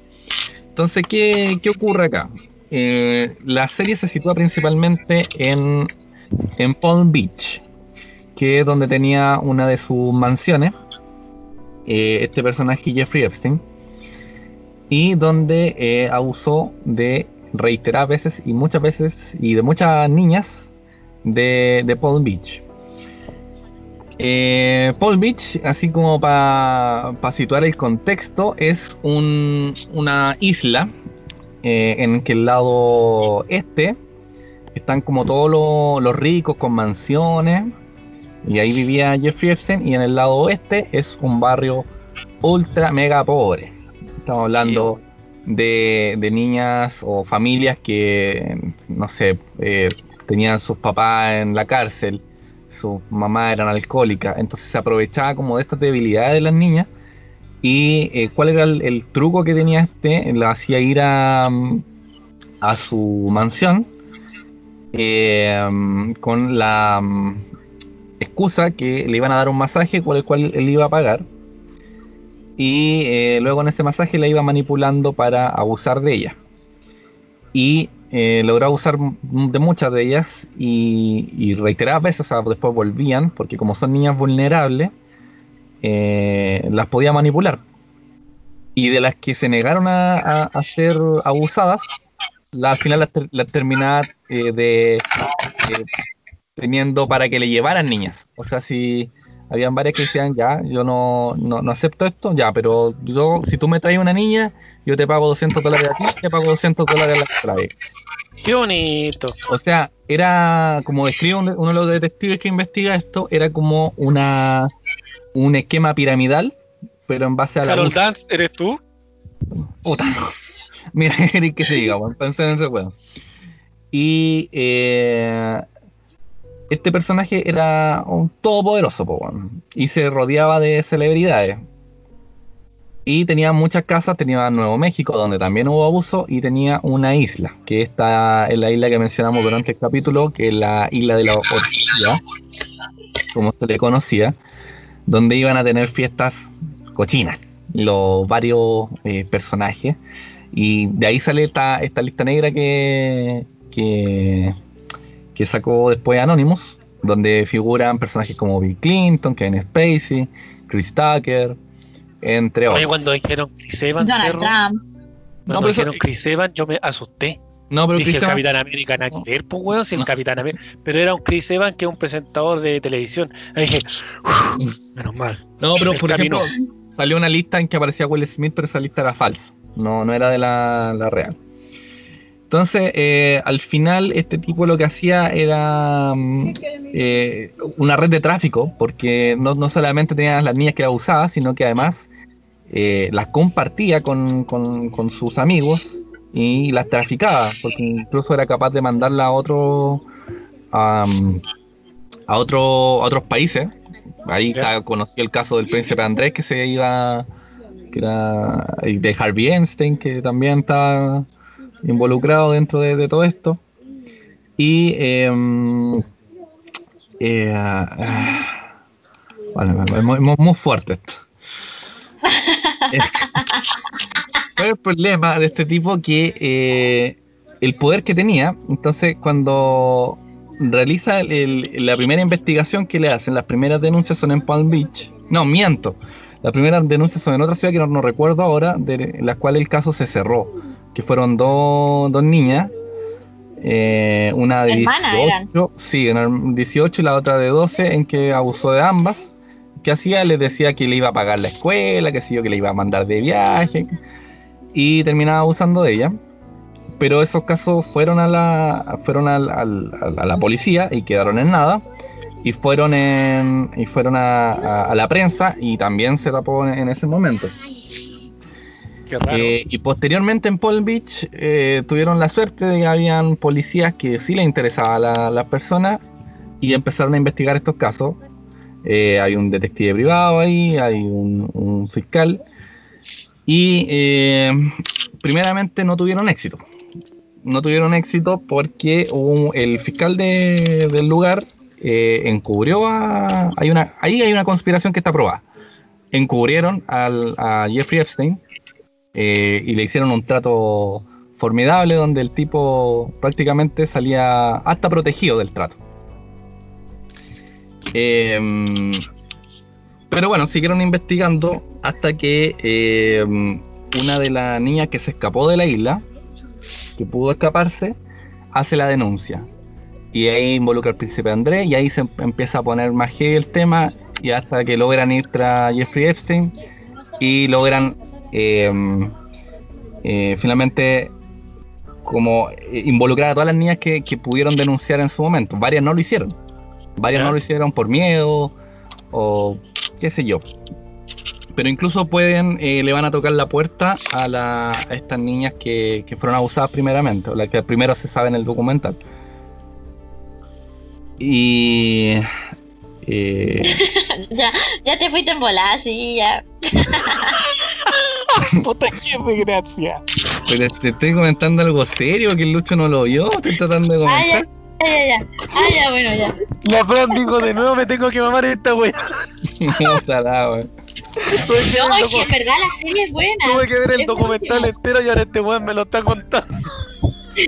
Entonces, ¿qué, qué ocurre acá? Eh, la serie se sitúa principalmente en, en Palm Beach, que es donde tenía una de sus mansiones, eh, este personaje Jeffrey Epstein, y donde eh, abusó de reiteradas veces y muchas veces y de muchas niñas de, de Palm Beach. Eh, Palm Beach, así como para situar el contexto, es un- una isla eh, en que el lado este están como todos los, los ricos con mansiones y ahí vivía Jeffrey Epstein y en el lado oeste es un barrio ultra mega pobre. Estamos hablando de, de niñas o familias que, no sé, eh, tenían sus papás en la cárcel sus mamás eran alcohólicas, entonces se aprovechaba como de estas debilidades de las niñas. Y eh, cuál era el, truco que tenía este, la hacía ir a, mm, su mansión eh, mm, con la mm, excusa que le iban a dar un masaje por el cual él iba a pagar. Y eh, luego en ese masaje la iba manipulando para abusar de ella. Y eh, logró abusar m- de muchas de ellas y, reiteradas veces, o sea, después volvían, porque como son niñas vulnerables, eh, las podía manipular. Y de las que se negaron a, a- ser abusadas, la, al final las, ter- terminaba eh, de eh, teniendo para que le llevaran niñas. O sea, si habían varias que decían, ya, yo no, no, no acepto esto, ya, pero yo, si tú me traes una niña, yo te pago 200 dólares a ti, te pago 200 dólares a la que traes. Qué bonito. O sea, era, como describe un- uno de los detectives que investiga esto, era como una un esquema piramidal, pero en base a la Carol Dance, ¿eres tú? Puta. Mira, Eric, que se diga, weón. Pensé en ese weón. Y eh, este personaje era un todopoderoso, po. Y se rodeaba de celebridades. Y tenía muchas casas, tenía Nuevo México, donde también hubo abuso, y tenía una isla, que está en la isla que mencionamos durante el capítulo, que es la isla de la orquídea, como se le conocía, donde iban a tener fiestas cochinas, los varios eh, personajes. Y de ahí sale esta, esta lista negra que, que, que sacó después Anonymous, donde figuran personajes como Bill Clinton, Kevin Spacey, Chris Tucker, entre Oye, otros. cuando dijeron Chris Evans, Donald perro, Trump. cuando No, pero eso- dijeron Chris Evans, yo me asusté. No, pero Dije Chris el Evans- Capitán América, nada que ver, pues, weón, si el No. Capitán América. Pero era un Chris Evans que es un presentador de televisión. Ahí dije, menos mal. No, pero por ejemplo, salió una lista en que aparecía Will Smith, pero esa lista era falsa. No, no era de la, la real. Entonces, eh, al final, este tipo lo que hacía era mm, eh, una red de tráfico, porque no, no solamente tenía las niñas que era abusada, sino que además eh, las compartía con, con- con sus amigos y las traficaba, porque incluso era capaz de mandarla a otro am, a otro, a otros países. Ahí conocí el caso del príncipe Andrés que se iba, que era y de Harvey Einstein, que también está involucrado dentro de, de todo esto. Y em, eh, ah, bueno, es muy, fuerte esto. ¿Cuál es el problema de este tipo? Que eh, el poder que tenía, entonces cuando realiza el- el- la primera investigación que le hacen, las primeras denuncias son en Palm Beach. No, miento. Las primeras denuncias son en otra ciudad que no, no recuerdo ahora, de las cuales el caso se cerró. Que fueron dos, dos niñas. eh, una de Hermanas 18, sí, eran 18 y la otra de 12, en que abusó de ambas. ¿Qué hacía? Les decía que le iba a pagar la escuela, que sí, yo que le iba a mandar de viaje. Y terminaba abusando de ella pero esos casos fueron a la fueron al- al- a la policía y quedaron en nada y fueron en y fueron a, a- a la prensa y también se tapó en, en ese momento. Eh, y posteriormente en Palm Beach eh, tuvieron la suerte de que habían policías que sí les interesaba a la- las personas y empezaron a investigar estos casos Eh, hay un detective privado ahí hay un, fiscal y primeramente no tuvieron éxito no tuvieron éxito porque el fiscal de- del lugar encubrió a. Hay una, ahí hay una conspiración que está probada. Encubrieron a Jeffrey Epstein eh, y le hicieron un trato formidable donde el tipo prácticamente salía hasta protegido del trato. Em, pero bueno, siguieron investigando hasta que em, una de las niñas que se escapó de la isla, que pudo escaparse, hace la denuncia. Y ahí involucra al príncipe Andrés y ahí se em- empieza a poner más heavy el tema y hasta que logran ir tras Jeffrey Epstein y logran finalmente como eh, involucrar a todas las niñas que, que pudieron denunciar en su momento. Varias no lo hicieron. Varias no lo hicieron por miedo o qué sé yo. Pero incluso pueden, eh, le van a tocar la puerta a, la- a estas niñas que, que fueron abusadas primeramente, o las que primero se sabe en el documental. Y... eh, Ya, ya te fuiste en volada, sí, ya. Puta qué desgracia. pero te estoy comentando algo serio que el Lucho no lo vio, estoy tratando de Ah, ya, comentar. ya, ya, ya. Ah, ya, bueno, ya. La Fran dijo de nuevo me tengo que mamar esta wea. Puta la wea. Tuve que, No, ver el es que en verdad la serie es buena. tuve que ver el Es documental entero y ahora este weón me lo está contando.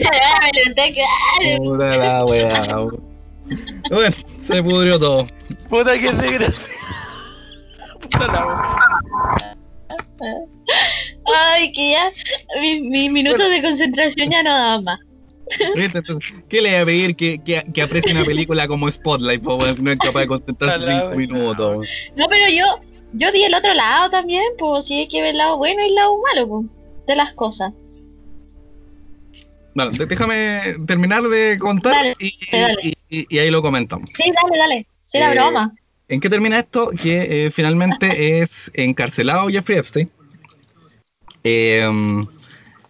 Ah, me levanté, claro. Puta la weá. Bueno, se pudrió todo. Puta que se gracia. Puta la weón. Ay, que ya mis minutos de concentración ya no daban más. ¿Qué le voy a pedir que, que, que aprecie una película como Spotlight? po, si no es capaz de concentrarse cinco minutos. No, pero yo, yo di el otro lado también, pues sí hay que ver el lado bueno y el lado malo, pues, de las cosas. Bueno, déjame terminar de contar Dale, y, dale. y- y- y ahí lo comentamos. Sí, dale, dale. Sí, Eh, broma. ¿En qué termina esto? Que eh, finalmente es encarcelado Jeffrey Epstein. Eh,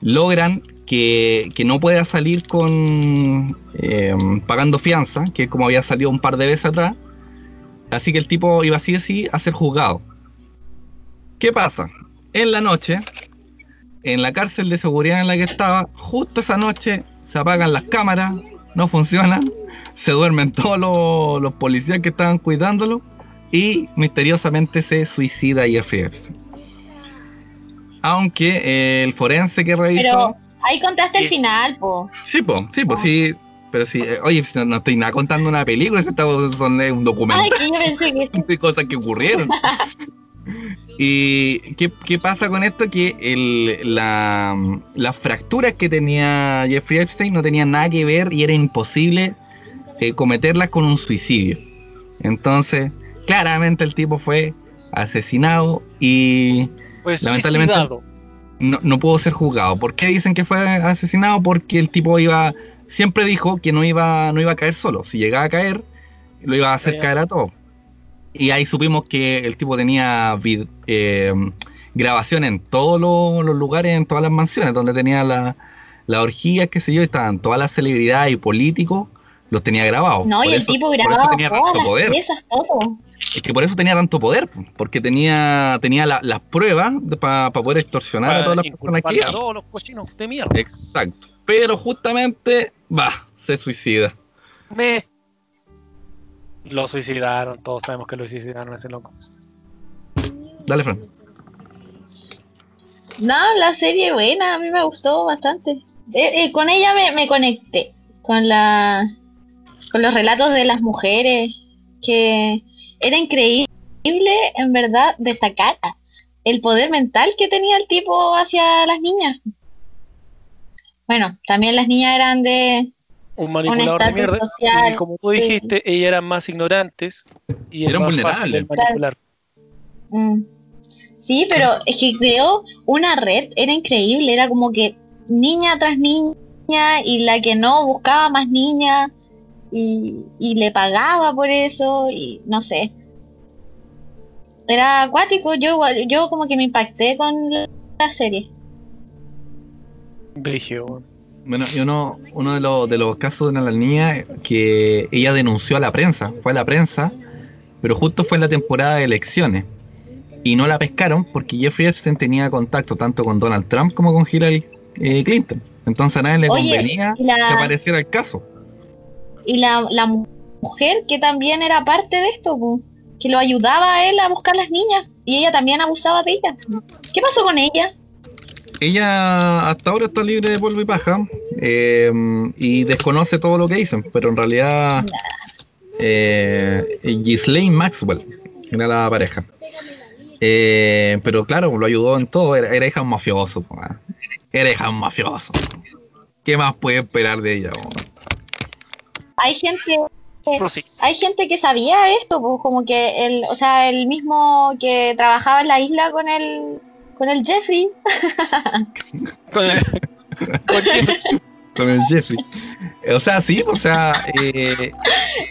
logran que, que no pueda salir con eh, pagando fianza, que es como había salido un par de veces atrás. Así que el tipo iba así así a ser juzgado. ¿Qué pasa? En la noche, en la cárcel de seguridad en la que estaba, justo esa noche se apagan las cámaras, no funcionan, se duermen todos los, los policías que estaban cuidándolo y misteriosamente se suicida Jeffrey Epstein. Aunque eh, el forense que revisó... Pero ahí contaste el final, po. Sí, pues, sí, pues, sí. Pero sí, eh, oye, no, no estoy nada contando una película, esto son eh, un documental Ay, que yo pensé que de cosas que ocurrieron. ¿Y qué, qué pasa con esto? Que el- la- las fracturas que tenía Jeffrey Epstein no tenían nada que ver y era imposible eh, cometerlas con un suicidio. Entonces, claramente el tipo fue asesinado y Pues Lamentablemente- suicidado. no, no pudo ser juzgado. ¿Por qué dicen que fue asesinado? Porque el tipo iba, siempre dijo que no iba, no iba a caer solo. Si llegaba a caer, lo iba a hacer caer a todos. Y ahí supimos que el tipo tenía eh, grabación en todos los, los lugares, en todas las mansiones, donde tenía la, la orgía, qué sé yo, y estaban todas las celebridades y políticos, los tenía grabados. No, Por y el eso- tipo por eso grababa tenía todas tanto las poder. piezas, todo. Es que por eso tenía tanto poder, po, porque tenía, tenía la- las pruebas para poder extorsionar a todas las personas que iban. todos los cochinos de mierda. Exacto. Pero justamente, va, se suicida. Me. Lo suicidaron, todos sabemos que lo suicidaron a ese loco. Dale, Fran. No, la serie buena, a mí me gustó bastante. Eh, eh, con ella me, me conecté, con la con los relatos de las mujeres, que era increíble, en verdad, destacar el poder mental que tenía el tipo hacia las niñas. Bueno, también las niñas eran de... Un manipulador de estatus mierda. social, y como tú dijiste, ellas eran más ignorantes y Eran vulnerables. manipular. mm. Sí, pero es que creó una red, era increíble, era como que niña tras niña y la que no buscaba más niña y, y le pagaba por eso y no sé. Era acuático, yo, igual- yo como que me impacté con la, la serie. Brigio. Bueno, y uno, uno de, los, de los casos de las niñas que ella denunció a la prensa, fue a la prensa, pero justo fue en la temporada de elecciones. Y no la pescaron porque Jeffrey Epstein tenía contacto tanto con Donald Trump como con Hillary eh, Clinton. Entonces a nadie le Oye, convenía la- que apareciera el caso. Y la, la mu- mujer que también era parte de esto, que lo ayudaba a él a buscar las niñas y ella también abusaba de ella. ¿Qué pasó con ella? Ella hasta ahora está libre de polvo y paja eh, y desconoce todo lo que dicen, pero en realidad eh, Ghislaine Maxwell era la pareja. Eh, pero claro, lo ayudó en todo, era, era hija un mafioso. ah. Era hija un mafioso. ¿Qué más puede esperar de ella? Hay gente hay gente que sabía esto, pues como que el, o sea, el mismo que trabajaba en la isla con el con el Jeffrey, Con el- con Jeffrey. Con el Jeffrey. O sea, sí, o sea, eh,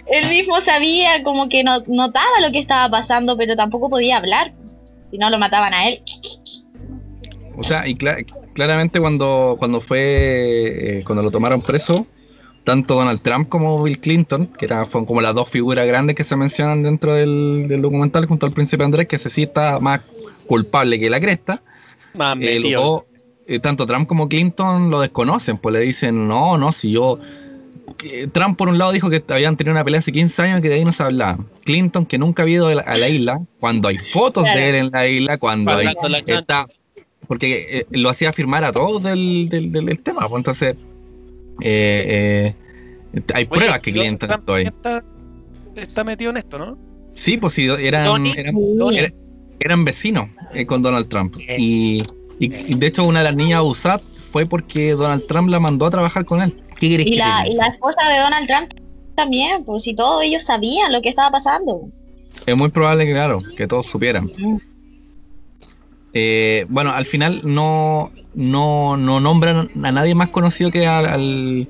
él mismo sabía como que no, notaba lo que estaba pasando, pero tampoco podía hablar. Si no lo mataban a él. O sea, y cla- claramente cuando, cuando fue, eh, cuando lo tomaron preso, tanto Donald Trump como Bill Clinton, que era, fueron como las dos figuras grandes que se mencionan dentro del, del documental junto al príncipe Andrés, que ese sí está más culpable que la cresta, Más eh, dos, eh, tanto Trump como Clinton lo desconocen, pues le dicen, no, no, si yo, que Trump por un lado dijo que habían tenido una pelea hace 15 años y que de ahí no se hablaba. Clinton que nunca había ido a la, a la isla, cuando hay fotos Claro. de él en la isla, cuando hay, está, porque eh, lo hacía firmar a todos del, del, del- del tema, pues entonces eh, eh, hay Oye, pruebas que ahí. Está, está metido en esto, ¿no? Sí, pues sí, eran, eran, vecinos eh, con Donald Trump. Y, y- y de hecho una de las niñas USAT fue porque Donald Trump la mandó a trabajar con él. ¿Qué querés Y que la, y la esposa de Donald Trump también, por si todos ellos sabían lo que estaba pasando. Es muy probable que, claro, que todos supieran. Eh, bueno, al final no, no, no nombran a nadie más conocido que al, al-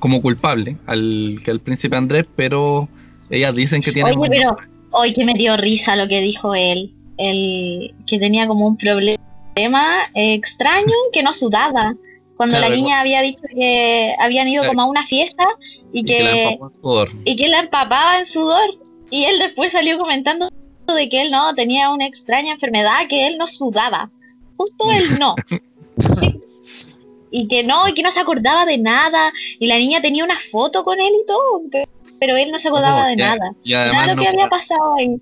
como culpable, al que al príncipe Andrés, pero ellas dicen que tiene Oye, pero hoy que me dio risa lo que dijo él, el que tenía como un problema eh, extraño que no sudaba. Cuando Claro, la niña había dicho que habían ido Claro. como a una fiesta y y que y que la empapaba en sudor. Y él después salió comentando de que él no tenía una extraña enfermedad, que él no sudaba. Justo él no. y que no, y que no se acordaba de nada. Y la niña tenía una foto con él y todo, pe- pero él no se acordaba No, de ya- nada. Y además Nada de lo no- que había pasado ahí.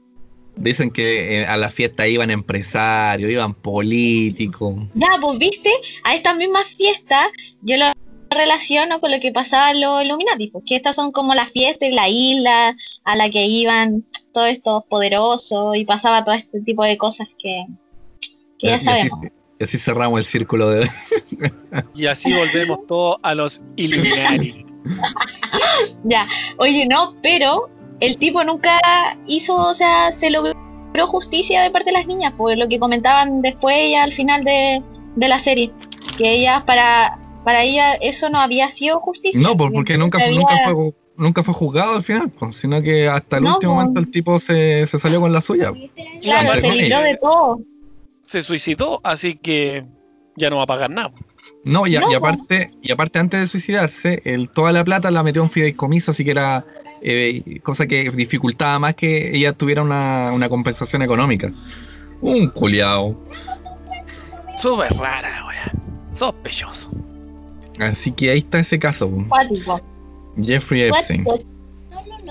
dicen que eh, a la fiesta iban empresarios, iban políticos. Ya, pues viste, a estas mismas fiestas yo lo relaciono con lo que pasaba en los Illuminati, pues que estas son como las fiestas y la isla a la que iban todos estos poderosos y pasaba todo este tipo de cosas que, ya sabemos. Y así cerramos el círculo de Y así volvemos todos a los Illuminati. Ya, oye, no, pero el tipo nunca hizo, o sea, se logró justicia de parte de las niñas, por lo que comentaban después ya al final de, de la serie, que ellas para para ella eso no había sido justicia. No, porque nunca, había- nunca, fue, nunca fue juzgado al final, pues, sino que hasta el No, último pues. momento el tipo se, se salió con la suya. Claro, se libró de todo. Se suicidó, así que ya no va a pagar nada. No, y, a- No, y aparte, y aparte antes de suicidarse, el, toda la plata la metió en fideicomiso, así que era eh, cosa que dificultaba más que ella tuviera una, una compensación económica. Un culiao. Súper rara wea. Sospechoso. Así que ahí está ese caso. Cuático. Jeffrey Epstein.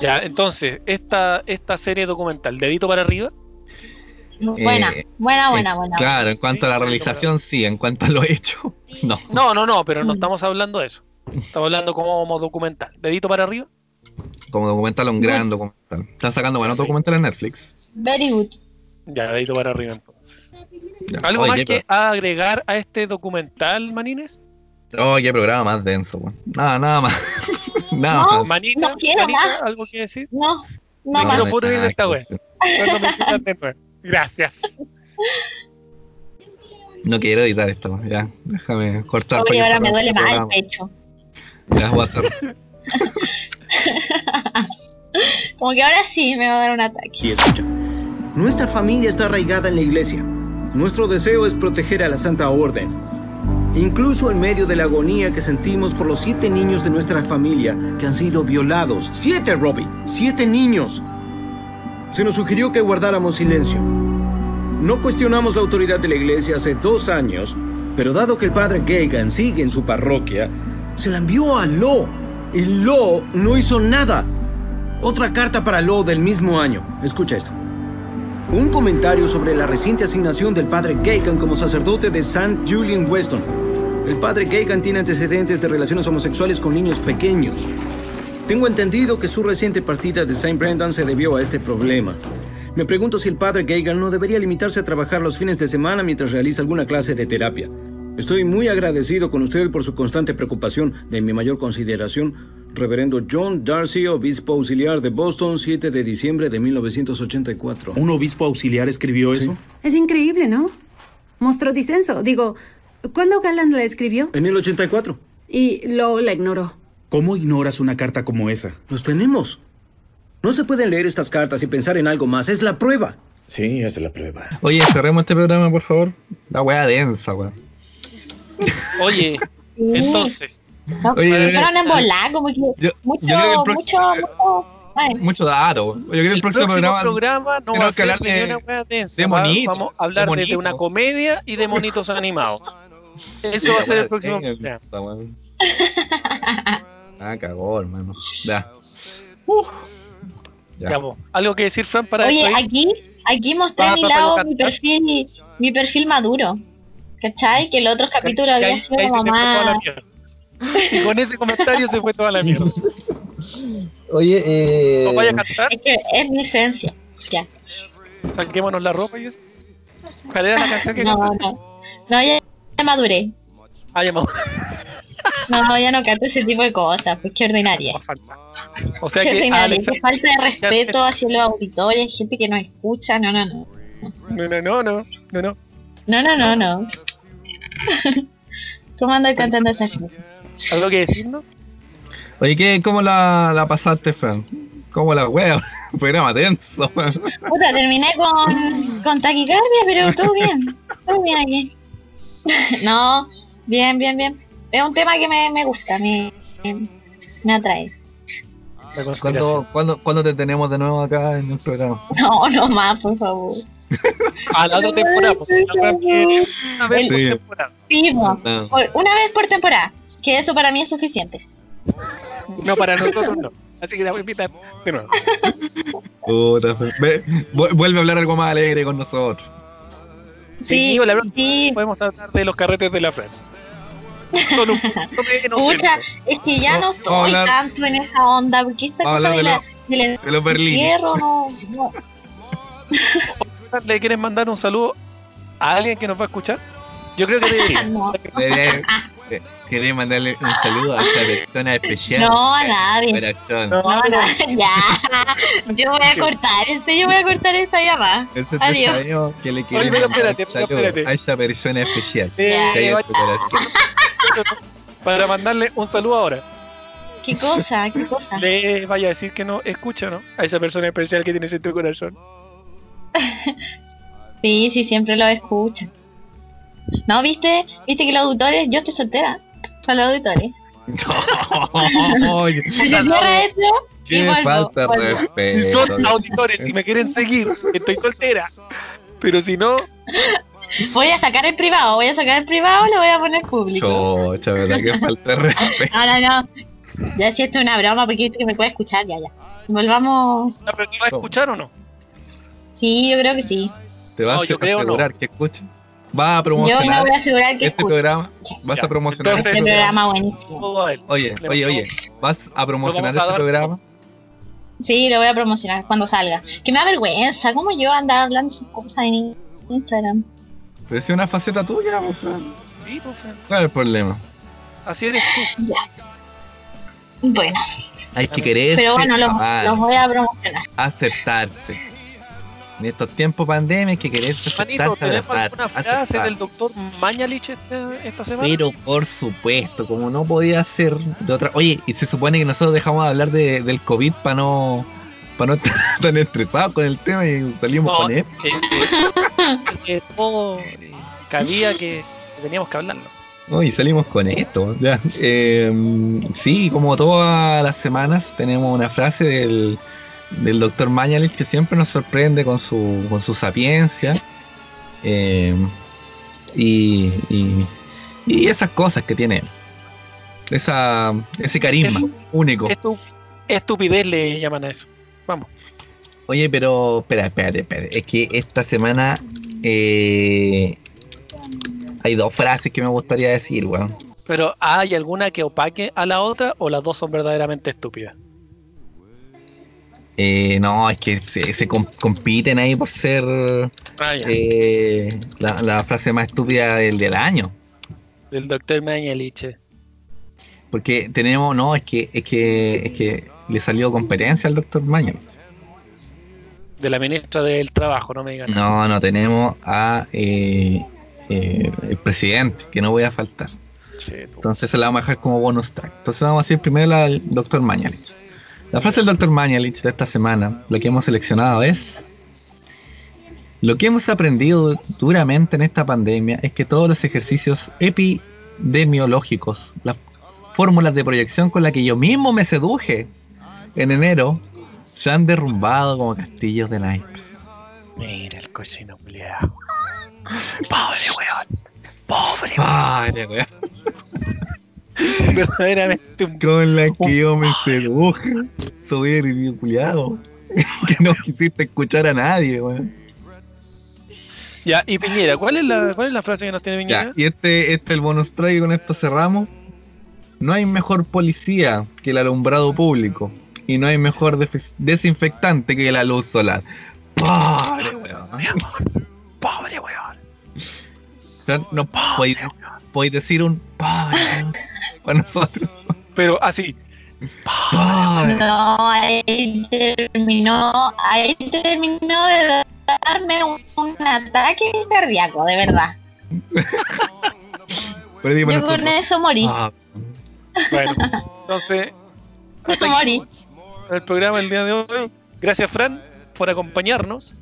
Ya, entonces, esta, esta serie documental, dedito para arriba, Buena, Eh, buena, Eh, buena, buena. Claro, en cuanto a la realización, sí, en cuanto a lo hecho, no. No, no, no, pero no Mm. estamos hablando de eso. Estamos hablando como documental. Dedito para arriba. Como documental, un gran documental. Están sacando buenos documentales en Netflix. Very good. Ya, dedito para arriba entonces. Ya. ¿Algo Oye, más que agregar a este documental, Manines? pro- oh, qué programa más denso, weón. Nada, nada más. nada No. Manita, No quiero Manita, más. ¿algo que decir? No, no más. quiero puro de esta wea. Gracias. No quiero editar esto, ya. Déjame cortar. Oye, ahora me duele más el pecho. Ya voy a hacer. Como que ahora sí me va a dar un ataque. Y escucha, nuestra familia está arraigada en la iglesia. Nuestro deseo es proteger a la Santa Orden. Incluso en medio de la agonía que sentimos por los siete niños de nuestra familia que han sido violados. Siete, Robbie. Siete niños. Se nos sugirió que guardáramos silencio. No cuestionamos la autoridad de la iglesia hace dos años, pero dado que el padre Gagan sigue en su parroquia, se la envió a Lo. Y Lo no hizo nada. Otra carta para Lo del mismo año. Escucha esto. Un comentario sobre la reciente asignación del padre Gagan como sacerdote de St. Julian Weston. El padre Gagan tiene antecedentes de relaciones homosexuales con niños pequeños. Tengo entendido que su reciente partida de St. Brendan se debió a este problema. Me pregunto si el padre Gagan no debería limitarse a trabajar los fines de semana mientras realiza alguna clase de terapia. Estoy muy agradecido con usted por su constante preocupación. De mi mayor consideración, Reverendo John Darcy, obispo auxiliar de Boston, 7 de diciembre de 1984. ¿Un obispo auxiliar escribió eso? Es increíble, ¿no? Mostró disenso. Digo, ¿cuándo Galland la escribió? En el 84. Y lo la ignoró. ¿Cómo ignoras una carta como esa? Los tenemos. No se pueden leer estas cartas y pensar en algo más. Es la prueba. Sí, es la prueba. Oye, cerremos este programa, por favor. La wea densa, weón. Oye, entonces, No, Oye, fueron en volar, como que Yo, mucho, yo creo que el mucho, mucho. ay, mucho dato. Yo creo que el, el próximo, programa, programa no va a ser hablar de, una wea densa. de monitos, Vamos a hablar de de, una comedia y de monitos animados. Eso va a ser el próximo programa. Ah, cagó, hermano. Ya. Uf. Ya. Ya. ¿Algo que decir, Fran, para Oye, aquí, aquí mostré Ah, mi lado, mi perfil, mi perfil maduro. ¿Cachai? Que el otro capítulo había sido ahí Y con ese comentario se fue toda la mierda. Oye, eh. ¿Nos vaya a cantar? Es que es mi esencia. Ya. Saquémonos la ropa y eso. ¿Cuál era la canción que No, cantaste? no. No, ya, ya maduré. Ah, ya No, ya no canto ese tipo de cosas, pues qué ordinaria. O sea Qué que ordinaria, Alex, qué falta de respeto hacia los auditores, gente que nos escucha, no, no, no. no, no, no, no, no, no. No, no, no, no. ¿Cómo andas cantando esas cosas? ¿Algo que decirnos? Oye, ¿qué, ¿cómo la, la pasaste, Fran? ¿Cómo la wea? Programa tenso. Puta, terminé con, con taquicardia, pero todo bien. Todo bien aquí. No, bien, bien, bien. Es un tema que me, me gusta, me, me atrae. La. ¿Cuándo, cuándo, cuándo te tenemos de nuevo acá en el programa? No, no más, por favor. A la otra temporada, porque la otra viene una vez por Sí. temporada. Sí. No. Una vez por temporada, que eso para mí es suficiente. No, para nosotros no. Así que te voy a invitar de nuevo. Puta. Ve, vu- vuelve a hablar algo más alegre con nosotros. Sí, la verdad, sí. podemos tratar de los carretes de la Fran. Solo un poquito menos. Pucha, es que ya no a estoy hablar- tanto en esa onda, porque esta cosa de, hablar la, De los no, no. ¿Le quieres mandar un saludo a alguien que nos va a escuchar? Yo creo que debería. No, Quería mandarle un saludo a esa persona especial. no a nadie. Corazón. No, No, no, ya. Yo voy a cortar este, yo voy a cortar esta llamada. Adiós. sabemos que le Oye, mandar espérate, un saludo a esa persona especial. Ya. que hay en vaya- tu corazón. para mandarle un saludo ahora. ¿Qué cosa? ¿Qué cosa? Le vaya a decir que no escucha, ¿no? A esa persona especial que tienes en tu corazón. Sí, sí, siempre lo escucho. No, ¿viste? ¿Viste que los auditores? Yo estoy soltera. Con los auditores. Oye, Se cierra esto y qué vuelvo. falta vuelvo. respeto. Si son auditores, si me quieren seguir, estoy soltera. Pero si no, Voy a sacar el privado, voy a sacar el privado y lo voy a poner público. Chocha, ¿verdad? Qué falta respeto. No, no, no. Ya si esto es una broma, porque que me puede escuchar, ya, ya. Volvamos. ¿pero ¿te va a escuchar o no? Sí, yo creo que sí. ¿Te vas No, a asegurar que escuchen? ¿Vas a Yo me promocionar voy a asegurar que este programa? ¿Vas Ya, a promocionar entonces- este este programa? buenísimo. Oye, oye, oye, ¿vas a promocionar a este programa? Sí, lo voy a promocionar cuando salga. Que me da vergüenza, ¿cómo yo andar hablando esas cosas en Instagram? Pero es una faceta tuya, pues, Fran. Sí, pues, Fran. ¿cuál es el problema? Así eres tú. Ya. Bueno, Hay que querer pero bueno, los, los voy a promocionar. aceptarse. En estos tiempos pandemia hay que quererse Manito, ¿tenemos alguna frase del doctor Mañalich esta, esta semana? Pero por supuesto, como no podía ser de otra. Oye, y se supone que nosotros dejamos de hablar de, del COVID para no para no estar tan estresados con el tema y salimos No, con él. eh, eh, que todo eh, cabía que que teníamos que hablarlo. No, y salimos con esto. Ya. Eh, sí, como todas las semanas tenemos una frase del, del doctor Mañalich que siempre nos sorprende con su, con su sapiencia eh, y, y, y esas cosas que tiene él. Esa, ese carisma único. Estu- estupidez le llaman a eso. Vamos. Oye, pero espera, espérate, espérate. Es que esta semana eh, hay dos frases que me gustaría decir, weón. Pero ¿hay alguna que opaque a la otra o las dos son verdaderamente estúpidas? Eh, no, es que se, se com- compiten ahí por ser Ah, eh, la, la frase más estúpida del, del año. Del doctor Mañalich. Porque tenemos, no, es que, es que, es que le salió competencia al doctor Maño. De la ministra del Trabajo, no me digan. No, no, tenemos a eh, eh, el presidente, que no voy a faltar. Entonces se la vamos a dejar como bonus track. Entonces vamos a decir primero del doctor Mañalich. La frase del doctor Mañalich de esta semana, la que hemos seleccionado es... Lo que hemos aprendido duramente en esta pandemia es que todos los ejercicios epidemiológicos, las fórmulas de proyección con las que yo mismo me seduje en enero, se han derrumbado como castillos de naipes. Mira el cochino. Pobre weón. Pobre weón. Padre, weón. verdaderamente un Con la que yo me seduje, soberbio culiado. que no quisiste escuchar a nadie, weón. Ya, y Piñera, ¿cuál es la, cuál es la frase que nos tiene Ya, Piñera? y este, este es el bonus track y con esto cerramos. No hay mejor policía que el alumbrado público. Y no hay mejor desinfectante que la luz solar. Pobre weón. Pobre weón. O sea, No podéis, decir un pobre para nosotros. Pero así, Pobre. No, ahí terminó, ahí terminó de darme un, un ataque cardíaco, de verdad. Pero dime Yo nosotros. con eso morí. Ah, bueno. Entonces, morí. el programa el día de hoy. Gracias, Fran, por acompañarnos.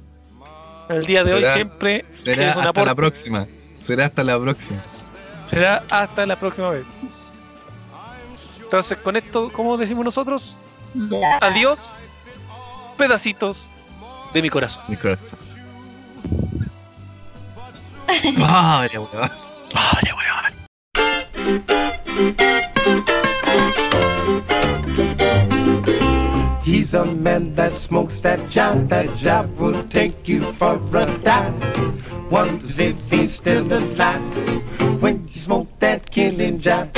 El día de hoy siempre será es un hasta aporte. la próxima. Será hasta la próxima. Será hasta la próxima vez. Entonces, con esto, ¿cómo decimos nosotros? Adiós, pedacitos de mi corazón. Mi corazón. Pobre weón. Pobre weón. He's a man that smokes that job. That job will take you for a dive. Wonders if he's still alive when you smoke that killing job.